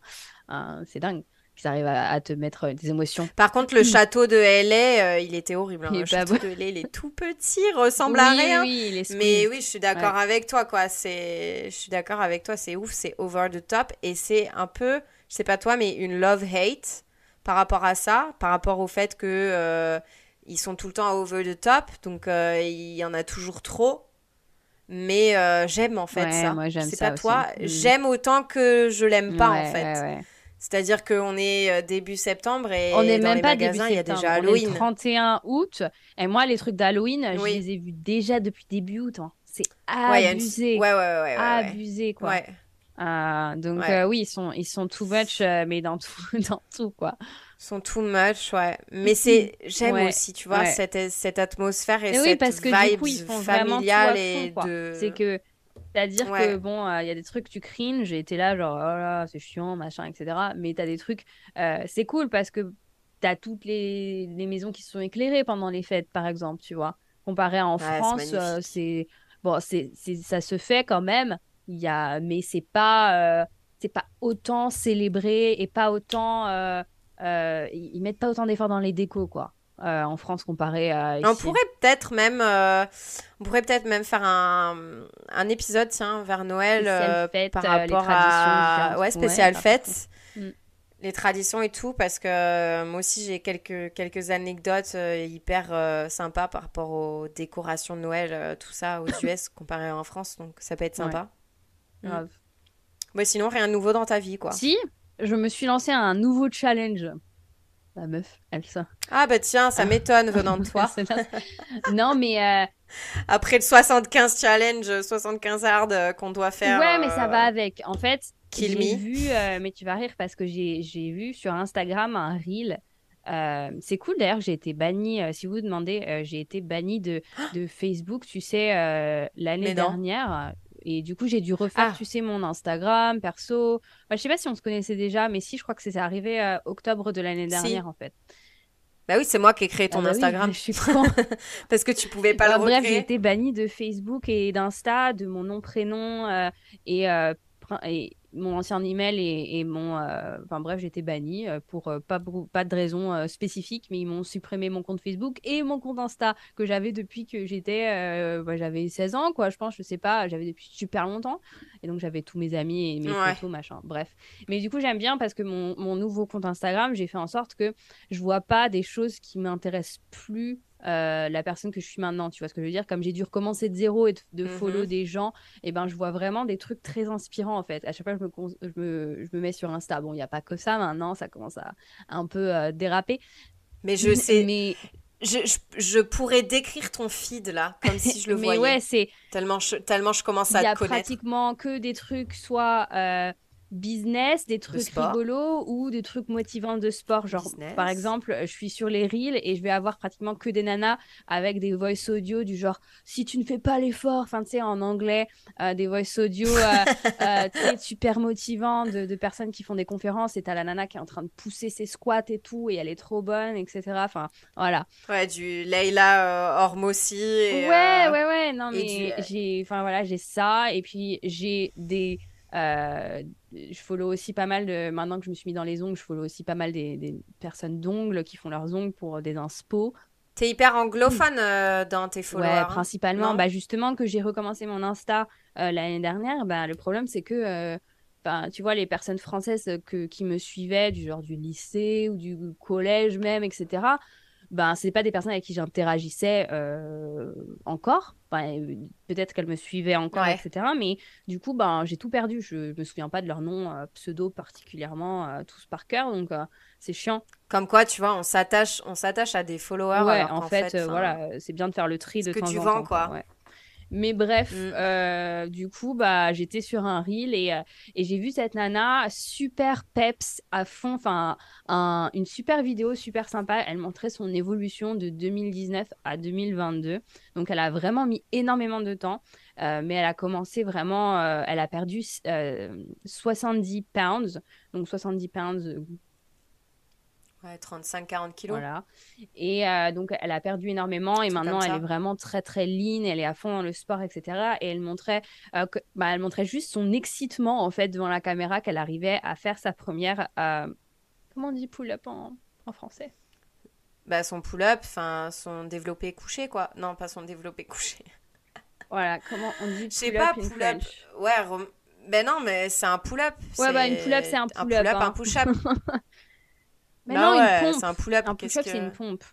C'est dingue. Ils arrivent à, à te mettre euh, des émotions. Par contre, le château de LA, euh, il était horrible. hein. Il Le château de LA, il est tout petit, ressemble à rien. oui, Mais oui, je suis d'accord avec toi, quoi. C'est, je suis d'accord avec toi, c'est ouf, c'est over the top et c'est un peu, je sais pas toi, mais une love hate par rapport à ça, par rapport au fait que euh, ils sont tout le temps over the top, donc euh, il y en a toujours trop. Mais j'aime en fait Ouais, ça. moi, j'aime C'est pas toi. Mm. j'aime autant que je l'aime pas en fait. C'est-à-dire qu'on est euh, début septembre et On n'est dans même les pas début magasins, il y a déjà On est le Halloween. 31 août. Et moi, les trucs d'Halloween, je Oui. les ai vus déjà depuis début août. hein. C'est abusé. Ouais, ouais, ouais, abusé, quoi. Ouais. Euh, donc, euh, oui, ils sont, ils sont too much, euh, mais dans tout, dans tout, quoi. Ils sont too much, ouais. Mais c'est, j'aime aussi, tu vois, cette, cette atmosphère et Et oui, cette parce que vibe du coup, ils font vraiment tout à familiale fond, et quoi. de... C'est que, c'est-à-dire Ouais. que, bon, euh, il y a des trucs, tu cringe, j'ai été là, genre, oh là, c'est chiant, machin, etc. Mais t'as des trucs, euh, c'est cool parce que t'as toutes les, les maisons qui sont éclairées pendant les fêtes, par exemple, tu vois. Comparé à en Ouais, France, euh, c'est, bon, c'est, ça se fait quand même, y a, mais c'est pas, c'est pas autant célébré et pas autant, ils mettent pas autant d'efforts dans les décos, quoi. Euh, en France comparé à On ici. pourrait peut-être même, euh, on pourrait peut-être même faire un, un épisode, tiens, vers Noël, euh, fête, par les rapport traditions à, ouais, spécial par fête. Mm. les traditions et tout, parce que moi aussi j'ai quelques quelques anecdotes euh, hyper euh, sympas par rapport aux décorations de Noël, euh, tout ça aux US comparé en France, donc ça peut être Ouais. sympa. Mm. Grave. Ouais, sinon rien de nouveau dans ta vie, quoi. Si, je me suis lancé un nouveau challenge. La meuf, elle ça. Ah bah tiens, ça m'étonne venant de toi. Non, mais euh, Après le 75 challenge, 75 hard euh, qu'on doit faire. ouais, mais ça euh, va avec. En fait, j'ai vu, mais tu vas rire parce que j'ai j'ai vu sur Instagram un reel. Euh, c'est cool d'ailleurs j'ai été bannie. euh, si vous vous demandez, euh, j'ai été bannie de, de Facebook, tu sais, l'année dernière. Et du coup, j'ai dû refaire, Ah. tu sais, mon Instagram, perso. Moi, je sais pas si on se connaissait déjà, mais si, je crois que c'est arrivé euh, octobre de l'année Si. dernière, en fait. Bah oui, c'est moi qui ai créé ton Ah bah oui, Instagram. je suis con. Parce que tu pouvais pas Bah, le bref, j'ai été bannie de Facebook et d'Insta, de mon nom, prénom euh, et, euh, et mon ancien email et, et mon. euh, Enfin bref, été bannie euh, pour euh, pas, pas de raison spécifique, mais ils m'ont supprimé mon compte Facebook et mon compte Insta que j'avais depuis que j'étais. bah, j'avais 16 ans, quoi, je pense, je sais pas, j'avais depuis super longtemps. Et donc j'avais tous mes amis et mes Ouais. photos, machin. Bref. Mais du coup, j'aime bien parce que mon, mon nouveau compte Instagram, j'ai fait en sorte que je vois pas des choses qui m'intéressent plus euh, la personne que je suis maintenant. Tu vois ce que je veux dire? Comme j'ai dû recommencer de zéro et de, de Mhm. follow des gens, et ben je vois vraiment des trucs très inspirants en fait. À chaque fois, je me, je me, je me mets sur Insta. Bon, il n'y a pas que ça maintenant, ça commence à un peu euh, déraper. Mais je sais, Mais, je, je, je pourrais décrire ton feed là, comme si je le mais voyais. ouais, c'est. Tellement, je, tellement je commence Il y à a connaître. pratiquement que des trucs soit euh, business, des trucs sport. rigolos ou des trucs motivants de sport. Genre, Business. par exemple, je suis sur les reels et je vais avoir pratiquement que des nanas avec des voice audio du genre si tu ne fais pas l'effort, enfin, tu sais, en anglais, euh, des voice audio euh, euh, super motivants de, de personnes qui font des conférences et t'as la nana qui est en train de pousser ses squats et tout et elle est trop bonne, etc. Enfin, voilà. Ouais, du Leila Hormossi. Et, Ouais, ouais, ouais, non, mais du- j'ai, enfin voilà, j'ai ça, et puis j'ai des, euh, je follow aussi pas mal de, maintenant que je me suis mis dans les ongles, je follow aussi pas mal des, des personnes d'ongles qui font leurs ongles pour des inspo. T'es hyper anglophone euh, dans tes followers. Ouais, hein. principalement, bah justement que j'ai recommencé mon Insta euh, l'année dernière, bah le problème c'est que, euh, bah, tu vois, les personnes françaises que, qui me suivaient, du genre du lycée ou du collège même, etc., ben, c'est pas des personnes avec qui j'interagissais euh, encore. Euh, peut-être qu'elles me suivaient encore, Ouais. etc. Mais du coup, ben, j'ai tout perdu. Je me souviens pas de leur nom euh, pseudo particulièrement, euh, tous par cœur. Donc, euh, c'est chiant. Comme quoi, tu vois, on s'attache, on s'attache à des followers. ouais, alors en fait, voilà, c'est bien de faire le tri ce de que temps tu en vends, temps. quoi. ouais. Mais bref, Mm. euh, du coup, bah, j'étais sur un reel et, euh, et j'ai vu cette nana super peps à fond, enfin, un- une super vidéo super sympa. Elle montrait son évolution de 2019 à 2022. Donc, elle a vraiment mis énormément de temps, euh, mais elle a commencé vraiment, euh, elle a perdu euh, 70 pounds, donc 70 pounds Ouais, 35-40 kilos. Voilà. Et euh, donc, elle a perdu énormément et maintenant, elle est vraiment très, très lean. Elle est à fond dans le sport, etc. Et elle montrait, euh, que- bah, elle montrait juste son excitement, en fait, devant la caméra qu'elle arrivait à faire sa première. euh, Comment on dit pull-up en, en français? Bah, son pull-up, enfin, son développé couché, quoi. Non, pas son développé couché. Voilà, comment on dit Je sais pull-up pas, pull-up. Ouais, ben non, mais c'est un pull-up. Ouais, bah, une pull-up, c'est un Un pull-up, pull-up, hein. un push-up. Mais Bah non, ouais, une c'est pompe. un pull-up. Un push-up, c'est que- une pompe.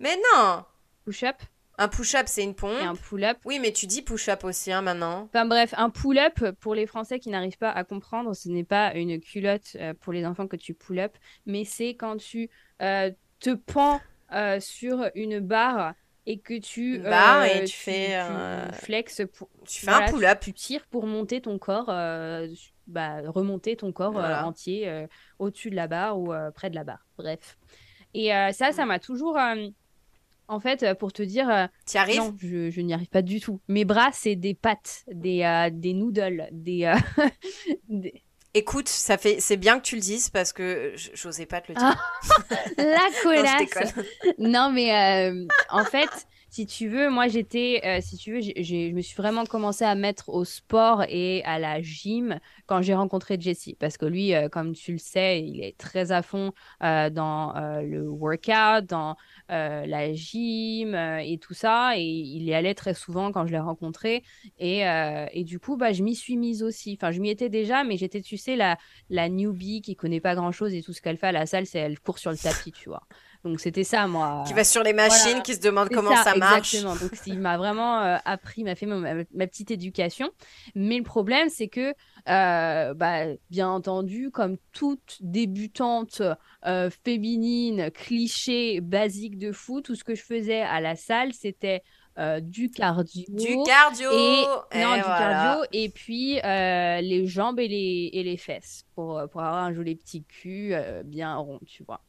Mais non Push-up Un push-up, c'est une et pompe. un pull-up. Oui, mais tu dis push-up aussi, hein, maintenant. Enfin bref, un pull-up, pour les Français qui n'arrivent pas à comprendre, ce n'est pas une culotte euh, pour les enfants que tu pull-up, mais c'est quand tu euh, te pends euh, sur une barre et que tu, Une barre et euh, tu fais, euh, flexes pour... Tu fais voilà, un pull-up. Tu, tu tires pour monter ton corps, euh, bah, remonter ton corps euh, entier euh, au-dessus de la barre ou euh, près de la barre. Bref. Et euh, ça, ça m'a toujours... euh, en fait, euh, pour te dire... euh, T'y arrives? non, je, je n'y arrive pas du tout. Mes bras, c'est des pâtes, des, euh, des noodles, des, euh, des- Écoute, ça fait, c'est bien que tu le dises parce que j- j'osais pas te le Ah, dire. La Non, je colasse. Non, mais euh, en fait, si tu veux, moi j'étais, euh, si tu veux, je me suis vraiment commencé à mettre au sport et à la gym quand j'ai rencontré Jesse. Parce que lui, euh, comme tu le sais, il est très à fond euh, dans le workout, dans la gym et tout ça. Et il y allait très souvent quand je l'ai rencontré. Et, du coup, bah, je m'y suis mise aussi. Enfin, je m'y étais déjà, mais j'étais, tu sais, la, la newbie qui connaît pas grand-chose et tout ce qu'elle fait à la salle, c'est elle court sur le tapis, tu vois. Donc c'était ça, moi. Qui va sur les machines, Voilà. qui se demande comment ça, marche. Exactement. Donc, il m'a vraiment euh, appris, m'a fait ma, petite éducation. Mais le problème, c'est que, euh, bah, bien entendu, comme toute débutante euh, féminine, cliché, basique de foot, tout ce que je faisais à la salle, c'était euh, du cardio. Du cardio Et, Et non, du voilà. cardio et puis euh, les jambes et les, et les fesses pour, pour avoir un joli petit cul euh, bien rond, tu vois.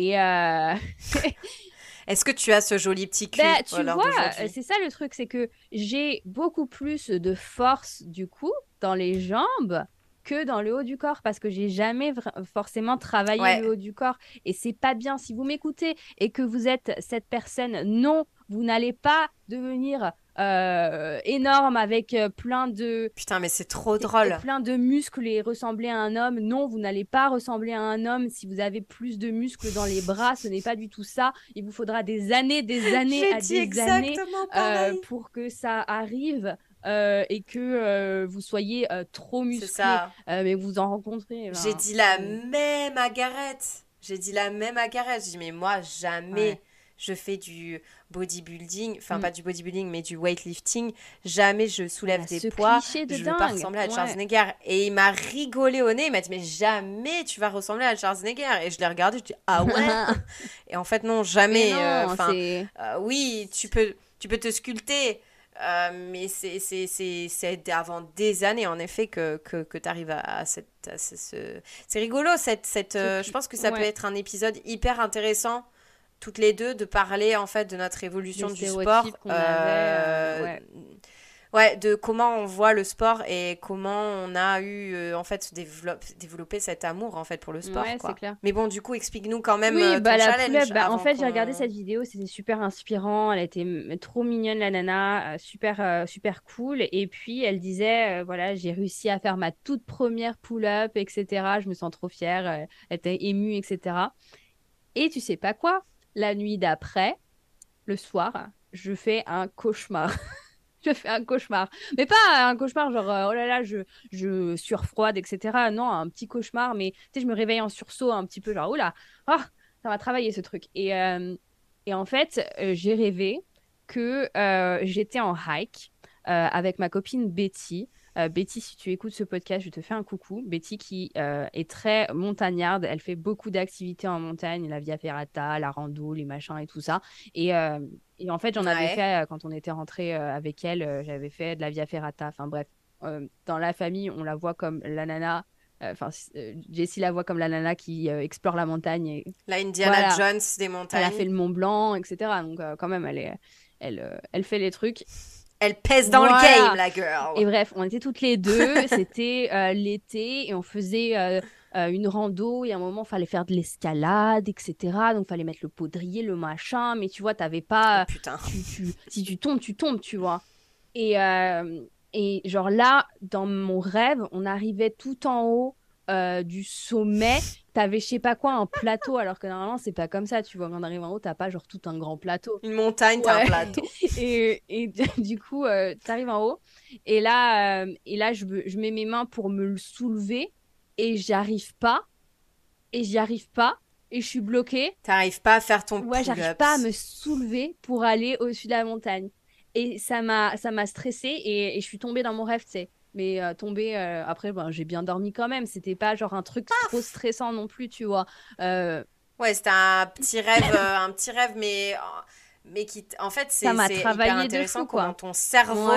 Et euh, Est-ce que tu as ce joli petit cul bah, à tu vois, d'aujourd'hui? c'est ça le truc, c'est que j'ai beaucoup plus de force du coup dans les jambes que dans le haut du corps parce que j'ai jamais forcément travaillé Ouais. le haut du corps. Et c'est pas bien. Si vous m'écoutez et que vous êtes cette personne non vous n'allez pas devenir euh, énorme avec euh, plein de Putain, mais c'est trop drôle. plein de muscles et ressembler à un homme. Non, vous n'allez pas ressembler à un homme si vous avez plus de muscles dans les bras. Ce n'est pas du tout ça. Il vous faudra des années, des années J'ai à des années euh, pour que ça arrive euh, et que euh, vous soyez euh, trop musclé. ça. Mais vous en rencontrez. J'ai ben, dit la même à Gareth. J'ai dit la même à Gareth. J'ai dit, mais moi, jamais Ouais. Je fais du bodybuilding, enfin Mm. pas du bodybuilding, mais du weightlifting. Jamais je soulève Ah, des poids. de je veux pas ressembler à Ouais. Schwarzenegger. Et il m'a rigolé au nez. Il m'a dit, mais jamais tu vas ressembler à Schwarzenegger. Et je l'ai regardé, je dis, ah ouais? Et en fait, non, jamais. Euh, Enfin, euh, oui, tu peux, tu peux te sculpter. euh, mais c'est avant des années, en effet, que, que, que tu arrives à, à cette. ce- C'est rigolo, cette, cette, euh, Ce je pense que ça peut être un épisode hyper intéressant, toutes les deux, de parler en fait de notre évolution du sport. avait, euh, euh, ouais. ouais, de comment on voit le sport et comment on a eu euh, en fait développe, développé cet amour en fait pour le sport. Ouais, quoi. c'est clair. Mais bon, du coup, explique-nous quand même Oui, ton bah, la challenge. pull-up, bah, en fait, j'ai regardé cette vidéo, c'était super inspirant, elle était trop mignonne, la nana, super, super cool. Et puis, elle disait, euh, voilà, j'ai réussi à faire ma toute première pull-up, etc. Je me sens trop fière, elle était émue, etc. Et tu sais pas quoi? La nuit d'après, le soir, je fais un cauchemar. Je fais un cauchemar. Mais pas un cauchemar genre, euh, oh là là, je, je surfroide, etc. Non, un petit cauchemar, mais tu sais, je me réveille en sursaut un petit peu, genre, oh là, ah, ça va travailler ce truc. Et, euh, en fait, euh, j'ai rêvé que j'étais en hike avec ma copine Betty. Betty, si tu écoutes ce podcast, je te fais un coucou. Betty qui est très montagnarde, elle fait beaucoup d'activités en montagne, la via ferrata, la rando, les machins et tout ça. Et, et en fait, j'en avais fait quand on était rentré avec elle, j'avais fait de la via ferrata. Enfin bref, dans la famille, on la voit comme la nana euh, enfin, euh, Jessie la voit comme la nana qui euh, explore la montagne. Et... La Indiana Jones des montagnes. Elle a fait le Mont Blanc, etc. Donc, quand même, elle, est, elle, elle fait les trucs. Elle pèse dans le game, la girl. Et bref, on était toutes les deux. C'était l'été et on faisait une rando. Et à un moment, il fallait faire de l'escalade, etc. Donc, il fallait mettre le poudrier, le machin. Mais tu vois, t'avais pas. Oh, putain. si tu tombes, tu tombes, tu vois. Et, et genre là, dans mon rêve, on arrivait tout en haut euh, du sommet. T'avais, je sais pas quoi, un plateau, alors que normalement, c'est pas comme ça. Tu vois, quand on arrive en haut, t'as pas genre tout un grand plateau. Une montagne, t'as un plateau. et, et, du coup, euh, t'arrives en haut. Et là, euh, et là je, je mets mes mains pour me le soulever. Et j'y arrive pas. Et j'y arrive pas. Et je suis bloquée. T'arrives pas à faire ton Ouais, j'arrive pas à me soulever pour aller au-dessus de la montagne. Et ça m'a, ça m'a stressée et, je suis tombée dans mon rêve, tu sais. Mais euh, tombée, euh, après, ben, j'ai bien dormi quand même. C'était pas genre un truc trop stressant non plus, tu vois. Euh, ouais, c'était un petit rêve, un petit rêve, mais, mais qui, en fait, c'est hyper intéressant quoi. comment ton cerveau,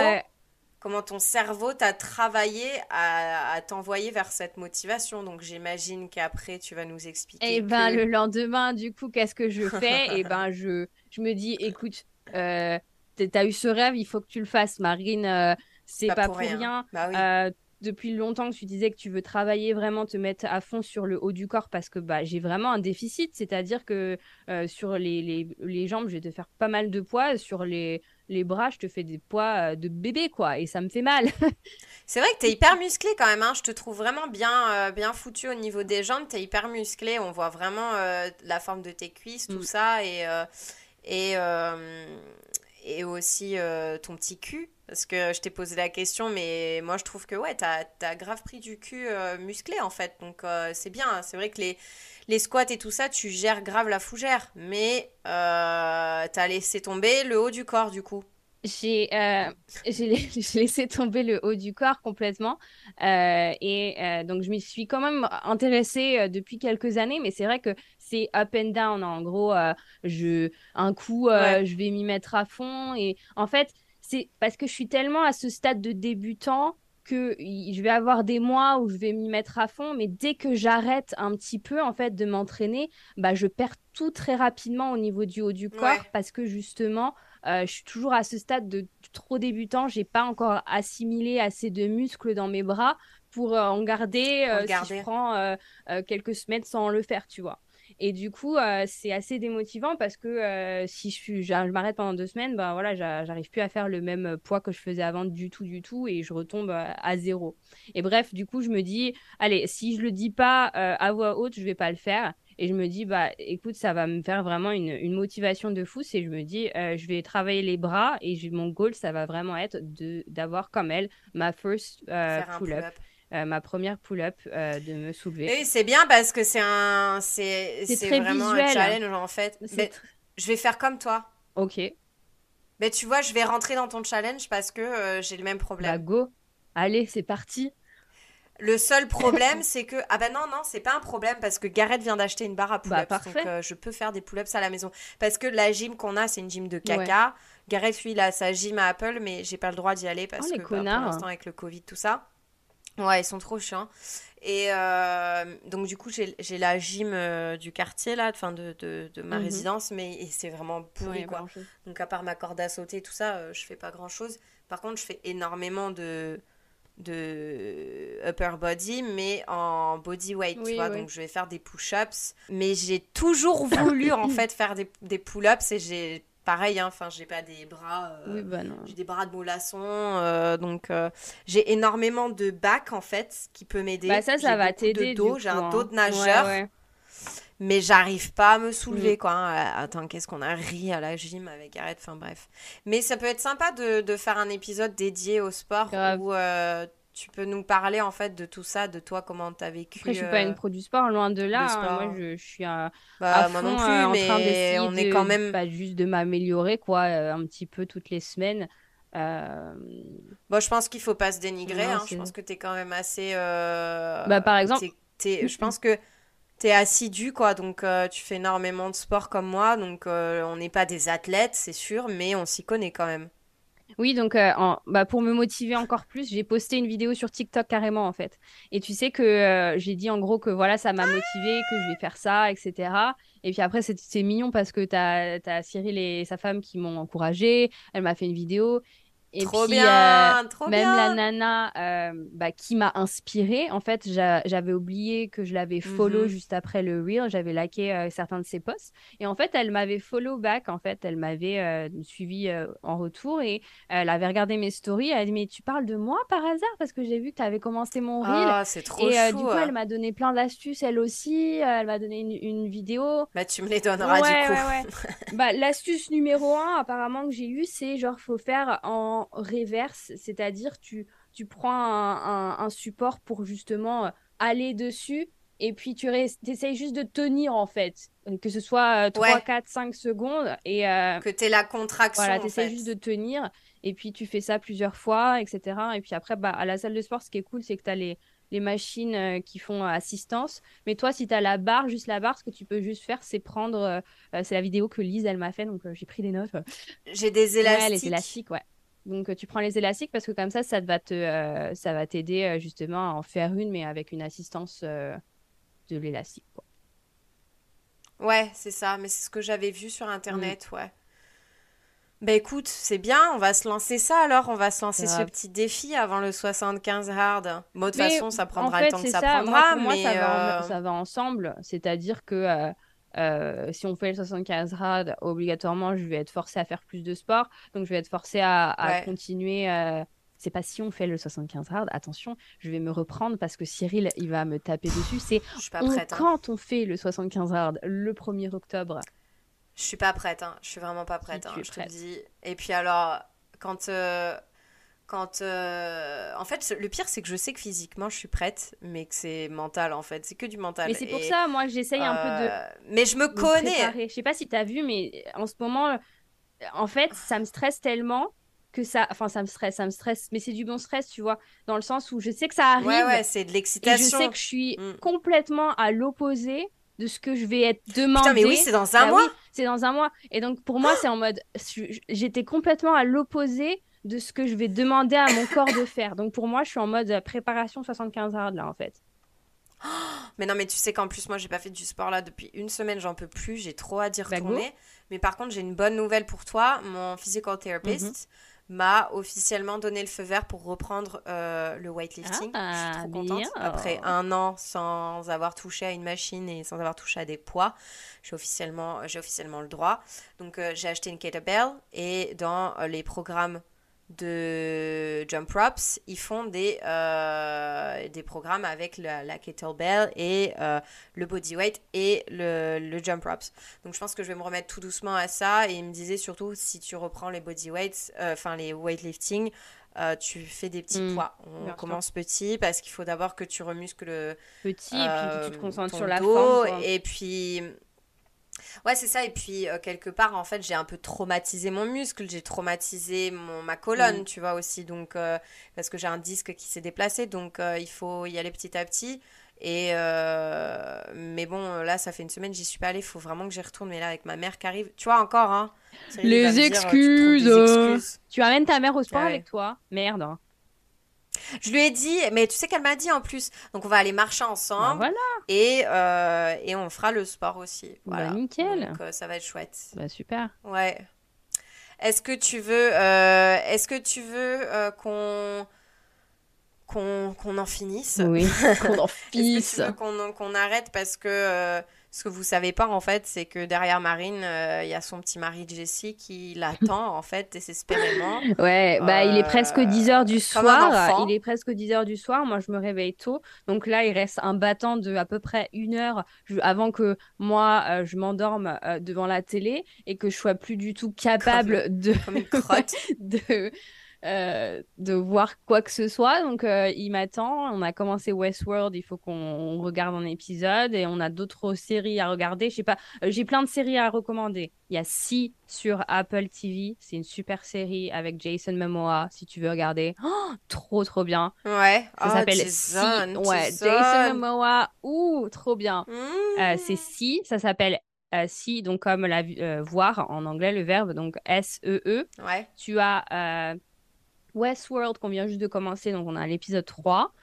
comment ton cerveau t'a travaillé à, à t'envoyer vers cette motivation. Donc j'imagine qu'après, tu vas nous expliquer. Et eh ben le lendemain, du coup, qu'est-ce que je fais? Et eh ben je, je me dis, écoute t'as eu ce rêve, il faut que tu le fasses, Marine. Euh, c'est pas, pour rien. Bah euh, depuis longtemps que tu disais que tu veux travailler vraiment, te mettre à fond sur le haut du corps parce que bah, j'ai vraiment un déficit. C'est-à-dire que euh, sur les, les, les, jambes, je vais te faire pas mal de poids. Sur les, les bras, je te fais des poids de bébé, quoi. Et ça me fait mal. c'est vrai que tu es hyper musclé quand même. Hein. Je te trouve vraiment bien, bien foutu au niveau des jambes. Tu es hyper musclé. On voit vraiment la forme de tes cuisses, tout mm. ça. Et. et et aussi euh, ton petit cul. Parce que je t'ai posé la question, mais moi je trouve que ouais, t'as as grave pris du cul euh, musclé en fait. Donc euh, c'est bien. C'est vrai que les, les squats et tout ça, tu gères grave la fougère. Mais t'as laissé tomber le haut du corps du coup. J'ai laissé tomber le haut du corps complètement. et donc, je m'y suis quand même intéressée depuis quelques années. Mais c'est vrai que c'est up and down. En gros, euh, je, un coup, euh, je vais m'y mettre à fond. Et en fait, c'est parce que je suis tellement à ce stade de débutant que je vais avoir des mois où je vais m'y mettre à fond, mais dès que j'arrête un petit peu en fait de m'entraîner, bah je perds tout très rapidement au niveau du haut du corps parce que justement euh, je suis toujours à ce stade de trop débutant, j'ai pas encore assimilé assez de muscles dans mes bras pour en garder, si je prends quelques semaines sans le faire, tu vois. Et du coup, euh, c'est assez démotivant parce que euh, si je, je m'arrête pendant deux semaines, ben voilà, j'arrive plus à faire le même poids que je faisais avant du tout, du tout, et je retombe euh, à zéro. Et bref, du coup, je me dis, allez, si je le dis pas à voix haute, je vais pas le faire. Et je me dis, bah écoute, ça va me faire vraiment une, une motivation de fou. C'est je me dis, je vais travailler les bras et mon goal, ça va vraiment être d'avoir comme elle ma first pull-up. Euh, ma première pull-up euh, de me soulever. Oui, c'est bien parce que c'est un, c'est, vraiment un challenge en fait. je vais faire comme toi. Ok. Mais tu vois, je vais rentrer dans ton challenge parce que euh, j'ai le même problème. Bah go. Allez, c'est parti. Le seul problème, c'est que ah ben non non, c'est pas un problème parce que Gareth vient d'acheter une barre à bah, pull-ups, donc je peux faire des pull-ups à la maison. Parce que la gym qu'on a, c'est une gym de caca. Gareth lui, il a sa gym à Apple, mais j'ai pas le droit d'y aller parce oh, que bah, pour l'instant avec le Covid tout ça. Ouais, ils sont trop chiants. Et euh, donc, du coup, j'ai la gym euh, du quartier, là, enfin, de, de, de, ma mhm. résidence, mais c'est vraiment pourri, quoi. Donc, à part ma corde à sauter, tout ça, euh, je fais pas grand chose. Par contre, je fais énormément de, de upper body, mais en body weight, tu vois. Donc, je vais faire des push-ups. Mais j'ai toujours voulu, en fait, faire des, des pull-ups et j'ai pareil, hein, enfin, j'ai pas des bras, euh, bah j'ai des bras de molasson, euh, donc euh, j'ai énormément de bac en fait qui peut m'aider. Bah ça, ça va t'aider. dos, j'ai un dos de hein. nageur, mais j'arrive pas à me soulever mm. quoi. Hein. Attends, qu'est-ce qu'on a ri à la gym avec Gareth, enfin bref. Mais ça peut être sympa de, de faire un épisode dédié au sport où tu peux nous parler en fait de tout ça, de toi, comment tu as vécu. Après, je suis pas une pro du sport, loin de là. Hein. Moi, je, suis à, bah, moi non plus, euh, en train d'essayer on est quand même pas juste de m'améliorer quoi, euh, un petit peu toutes les semaines. Euh, Bon, je pense qu'il faut pas se dénigrer. Non, hein. Je pense que tu es quand même assez. euh, Bah, par exemple- t'es- t'es- je pense que tu es assidu, quoi. Donc, euh, tu fais énormément de sport comme moi. Donc, euh, on n'est pas des athlètes, c'est sûr, mais on s'y connaît quand même. Oui, donc euh, bah, pour me motiver encore plus, j'ai posté une vidéo sur TikTok carrément en fait. Et tu sais que euh, j'ai dit en gros que voilà, ça m'a motivé, que je vais faire ça, etc. Et puis après, c'est mignon parce que t'as, t'as Cyril et sa femme qui m'ont encouragé. Elle m'a fait une vidéo. Et Trop puis, euh, bien, trop même la bien. nana euh, bah, qui m'a inspirée, en fait, j'a- j'avais oublié que je l'avais follow Mhm. juste après le reel, j'avais liké euh, certains de ses posts. Et en fait, elle m'avait follow back, en fait, elle m'avait euh, suivi en retour et elle avait regardé mes stories. Elle a dit, mais tu parles de moi par hasard? Parce que j'ai vu que tu avais commencé mon reel. Ah, c'est trop Et chou. du coup, elle m'a donné plein d'astuces, elle aussi. Elle m'a donné une, une vidéo. Bah, tu me les donneras Ouais, du coup. ouais, ouais. Bah, l'astuce numéro un, apparemment, que j'ai eue, c'est genre, faut faire en reverse, c'est-à-dire tu, tu prends un, un- un support pour justement euh, aller dessus et puis tu essayes juste de tenir en fait, Euh, que ce soit euh, 3, Ouais. 4, 5 secondes et euh, Que tu la contraction, voilà, en tu essayes fait. juste de tenir et puis tu fais ça plusieurs fois, etc. Et puis après, bah, à la salle de sport, ce qui est cool, c'est que tu as les, les machines euh, qui font euh, assistance. Mais toi, si tu as la barre, juste la barre, ce que tu peux juste faire, c'est prendre. euh, euh, c'est la vidéo que Lise, elle m'a fait, donc euh, j'ai pris des notes. J'ai des Ouais, élastiques. les élastiques, ouais. Donc euh, tu prends les élastiques parce que comme ça, ça va te, euh, ça va t'aider euh, justement à en faire une, mais avec une assistance euh, de l'élastique. Ouais, c'est ça, mais c'est ce que j'avais vu sur internet, Mm. ouais. Bah écoute, c'est bien, on va se lancer ça alors, on va se lancer ce petit défi avant le 75 hard. Bon, de toute façon, ça en prendra fait, le temps que ça, prendra, moi, mais ça va, en- ça va ensemble. C'est-à-dire que euh, si on fait le 75 rad, obligatoirement, je vais être forcée à faire plus de sport. Donc, je vais être forcée à, à Ouais. continuer. euh, C'est pas si on fait le 75 hard, attention, je vais me reprendre parce que Cyril, il va me taper dessus. C'est hein. quand on fait le 75 hard le 1er octobre? Je suis pas prête, hein. Je suis vraiment pas prête, hein, je te le dis. Et puis alors, quand... euh, Quand... euh, En fait, le pire, c'est que je sais que physiquement, je suis prête, mais que c'est mental, en fait. C'est que du mental. Mais c'est pour Et, ça, moi, que j'essaye un peu de euh, Mais je me connais préparer. Je sais pas si tu as vu, mais en ce moment, en fait, ça me stresse tellement que ça. Enfin, ça me stresse, ça me stresse. Mais c'est du bon stress, tu vois, dans le sens où je sais que ça arrive Ouais, ouais, c'est de et je l'excitation. sais que je suis Mm. complètement à l'opposé de ce que je vais être demandé. Putain, mais oui, c'est dans un Bah mois oui, c'est dans un mois. Et donc, pour moi, c'est en mode. J'étais complètement à l'opposé de ce que je vais demander à mon corps de faire. Donc, pour moi, je suis en mode euh, préparation 75 hard, là, en fait. Mais non, mais tu sais qu'en plus, moi, j'ai pas fait du sport là depuis une semaine, j'en peux plus, j'ai trop Bah, go. retourner. Mais par contre, j'ai une bonne nouvelle pour toi. Mon physical therapist Mhm. m'a officiellement donné le feu vert pour reprendre euh, le weightlifting. Ah, je suis trop contente. bien. Après un an sans avoir touché à une machine et sans avoir touché à des poids, j'ai officiellement, officiellement le droit. Donc, euh, j'ai acheté une kettlebell et dans euh, les programmes de Jump Props, ils font des, euh, des programmes avec la, la kettlebell et euh, le bodyweight et le, le Jump Props. Donc je pense que je vais me remettre tout doucement à ça et il me disait surtout si tu reprends les bodyweights, euh, enfin les weightlifting, tu fais des petits Mm, poids. On sûr. commence petit parce qu'il faut d'abord que tu remuscles le, Petit, et puis que tu te concentres sur la dos, forme. Et puis, ouais, c'est ça. Et puis, euh, quelque part, en fait, j'ai un peu traumatisé mon muscle, j'ai traumatisé mon, ma colonne, Mm. tu vois, aussi. Donc, euh, parce que j'ai un disque qui s'est déplacé. Donc, euh, il faut y aller petit à petit. Et mais bon, là, ça fait une semaine, j'y suis pas allée. Il faut vraiment que j'y retourne. Mais là, avec ma mère qui arrive, tu vois, encore, hein. Les dire, tu excuses, des excuses. Tu amènes ta mère au sport Ouais. avec toi? Merde. hein. Je lui ai dit, mais tu sais qu'elle m'a dit en plus. Donc, on va aller marcher Bah, ensemble. voilà. Et, euh, et on fera le sport aussi. Voilà. Bah, nickel. Donc euh, ça va être chouette. Bah, super. Ouais. Est-ce que tu veux, euh, est-ce que tu veux qu'on qu'on qu'on en finisse? Oui, qu'on en Est-ce finisse. que tu veux qu'on qu'on arrête parce que ce que vous savez pas en fait, c'est que derrière Marine, euh, il y a son petit mari Jessie qui l'attend en fait désespérément. Ouais, bah il est Euh, presque 10h du comme un soir. Il est presque 10h du soir. Moi, je me réveille tôt. Donc là, il reste un battant de à peu près une heure avant que moi, euh, je m'endorme euh, devant la télé et que je sois plus du tout capable de, Comme une crotte. de, euh, de voir quoi que ce soit. Donc, euh, il m'attend. On a commencé Westworld. Il faut qu'on regarde un épisode. Et on a d'autres séries à regarder. Je sais pas. euh, J'ai plein de séries à recommander. Il y a Si sur Apple TV. C'est une super série avec Jason Momoa. Si tu veux regarder. Oh, trop, trop bien. Ouais. Ça Oh, s'appelle Si. Ouais, Jason. Momoa. Ouh, trop bien. Euh, Mmh. c'est Si. Ça s'appelle euh, Si. Donc, comme la euh, voir en anglais, le verbe. Donc, S-E-E. Ouais. Tu as Westworld qu'on vient juste de commencer, donc on a l'épisode 3.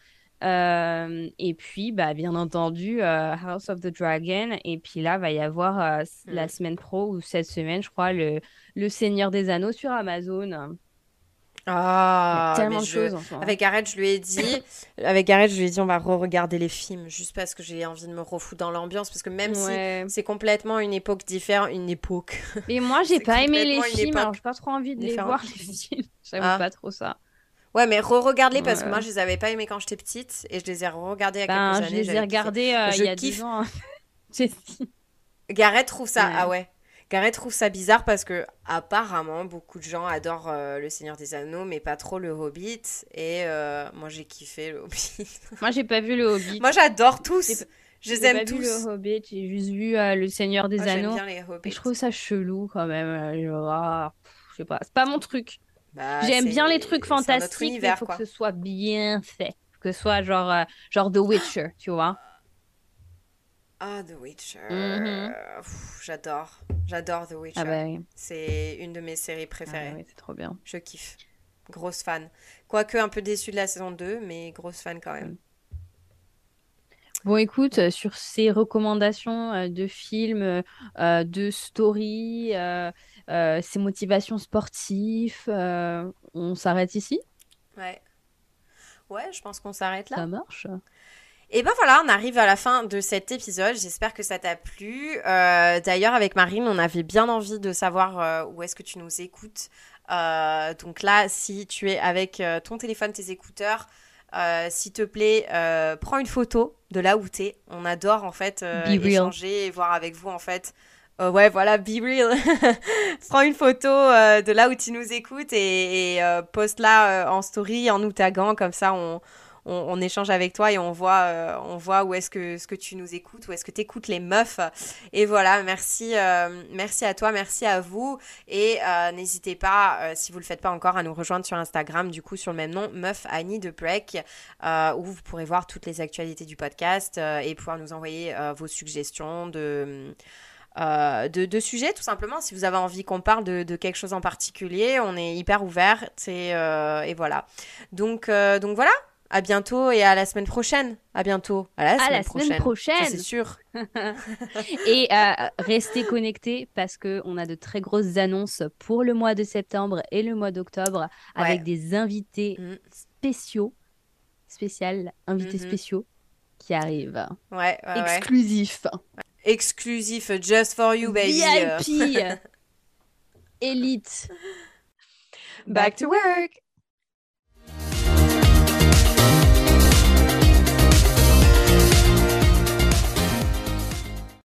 Euh, et puis, bah, bien entendu, euh, House of the Dragon. Et puis là, va y avoir euh, s- la semaine pro ou cette semaine, je crois, le, le Seigneur des Anneaux sur Amazon. Ah, tellement de je... choses en. Avec Gareth, je lui ai dit, avec Gareth, je lui ai dit, on va re-regarder les films, juste parce que j'ai envie de me refoutre dans l'ambiance, parce que même Ouais. si c'est complètement une époque différente, une époque. Mais moi, j'ai pas aimé les films, alors j'ai pas trop envie de les voir, les films. J'aime Ah. pas trop ça. Ouais, mais re-regarde-les parce que moi, je les avais pas aimés quand j'étais petite et je les ai re-regardés il y a Ben, quelques je années. les ai regardés euh, Je il y a kiffe. deux ans. J'ai dit. Gareth trouve ça, Ouais. ah ouais. Gareth trouve ça bizarre parce que apparemment beaucoup de gens adorent euh, le Seigneur des Anneaux, mais pas trop le Hobbit. Et euh, moi j'ai kiffé le Hobbit. Moi, j'ai pas vu le Hobbit. moi j'adore tous. Je les J'ai aime pas vu tous. le Hobbit, j'ai juste vu euh, le Seigneur des j'aime Anneaux. bien les Et je trouve ça chelou quand même. je sais pas, c'est pas mon truc. Bah, J'aime bien les trucs fantastiques, mais il univers, faut quoi. que ce soit bien fait. Que ce soit genre, genre The Witcher, tu vois. Ah, The Witcher. Mhm. Pff, j'adore. J'adore The Witcher. Ah bah oui, C'est une de mes séries Ah bah préférées. oui, c'est trop bien. Je kiffe. Grosse fan. Quoique un peu déçue de la saison 2, mais grosse fan quand même. Bon, écoute, euh, sur ces recommandations euh, de films, euh, de stories, euh, euh, ces motivations sportives, on s'arrête ici? Ouais. Ouais, je pense qu'on s'arrête là. Ça marche? Et ben voilà, on arrive à la fin de cet épisode. J'espère que ça t'a plu. Euh, D'ailleurs, avec Marine, on avait bien envie de savoir euh, où est-ce que tu nous écoutes. Euh, donc là, si tu es avec ton téléphone, tes écouteurs, s'il te plaît, prends une photo de là où t'es. On adore en fait échanger et voir avec vous en fait. Ouais, voilà, be real. Prends une photo de là où tu nous écoutes et, et, poste-la en story en nous taguant. Comme ça, on, on, échange avec toi et on voit, euh, on voit où est-ce que, tu nous écoutes, où est-ce que tu écoutes les meufs. Et voilà, merci, euh, merci à toi, merci à vous. Et euh, n'hésitez pas, si vous ne le faites pas encore, à nous rejoindre sur Instagram, du coup, sur le même nom, Meuf Annie de Break, où vous pourrez voir toutes les actualités du podcast et pouvoir nous envoyer vos suggestions de. sujets tout simplement si vous avez envie qu'on parle de, quelque chose en particulier on est hyper ouvert et, voilà donc, donc voilà à bientôt et à la semaine prochaine à bientôt à la À semaine la prochaine, semaine prochaine. Ça, c'est sûr Et euh, restez connectés parce qu'on a de très grosses annonces pour le mois de septembre et le mois d'octobre avec Ouais. des invités Mm. spéciaux, spécial, invités Mhm. spéciaux qui arrivent. ouais, ouais, ouais. Exclusifs. exclusif just for you baby VIP. Élite. back to work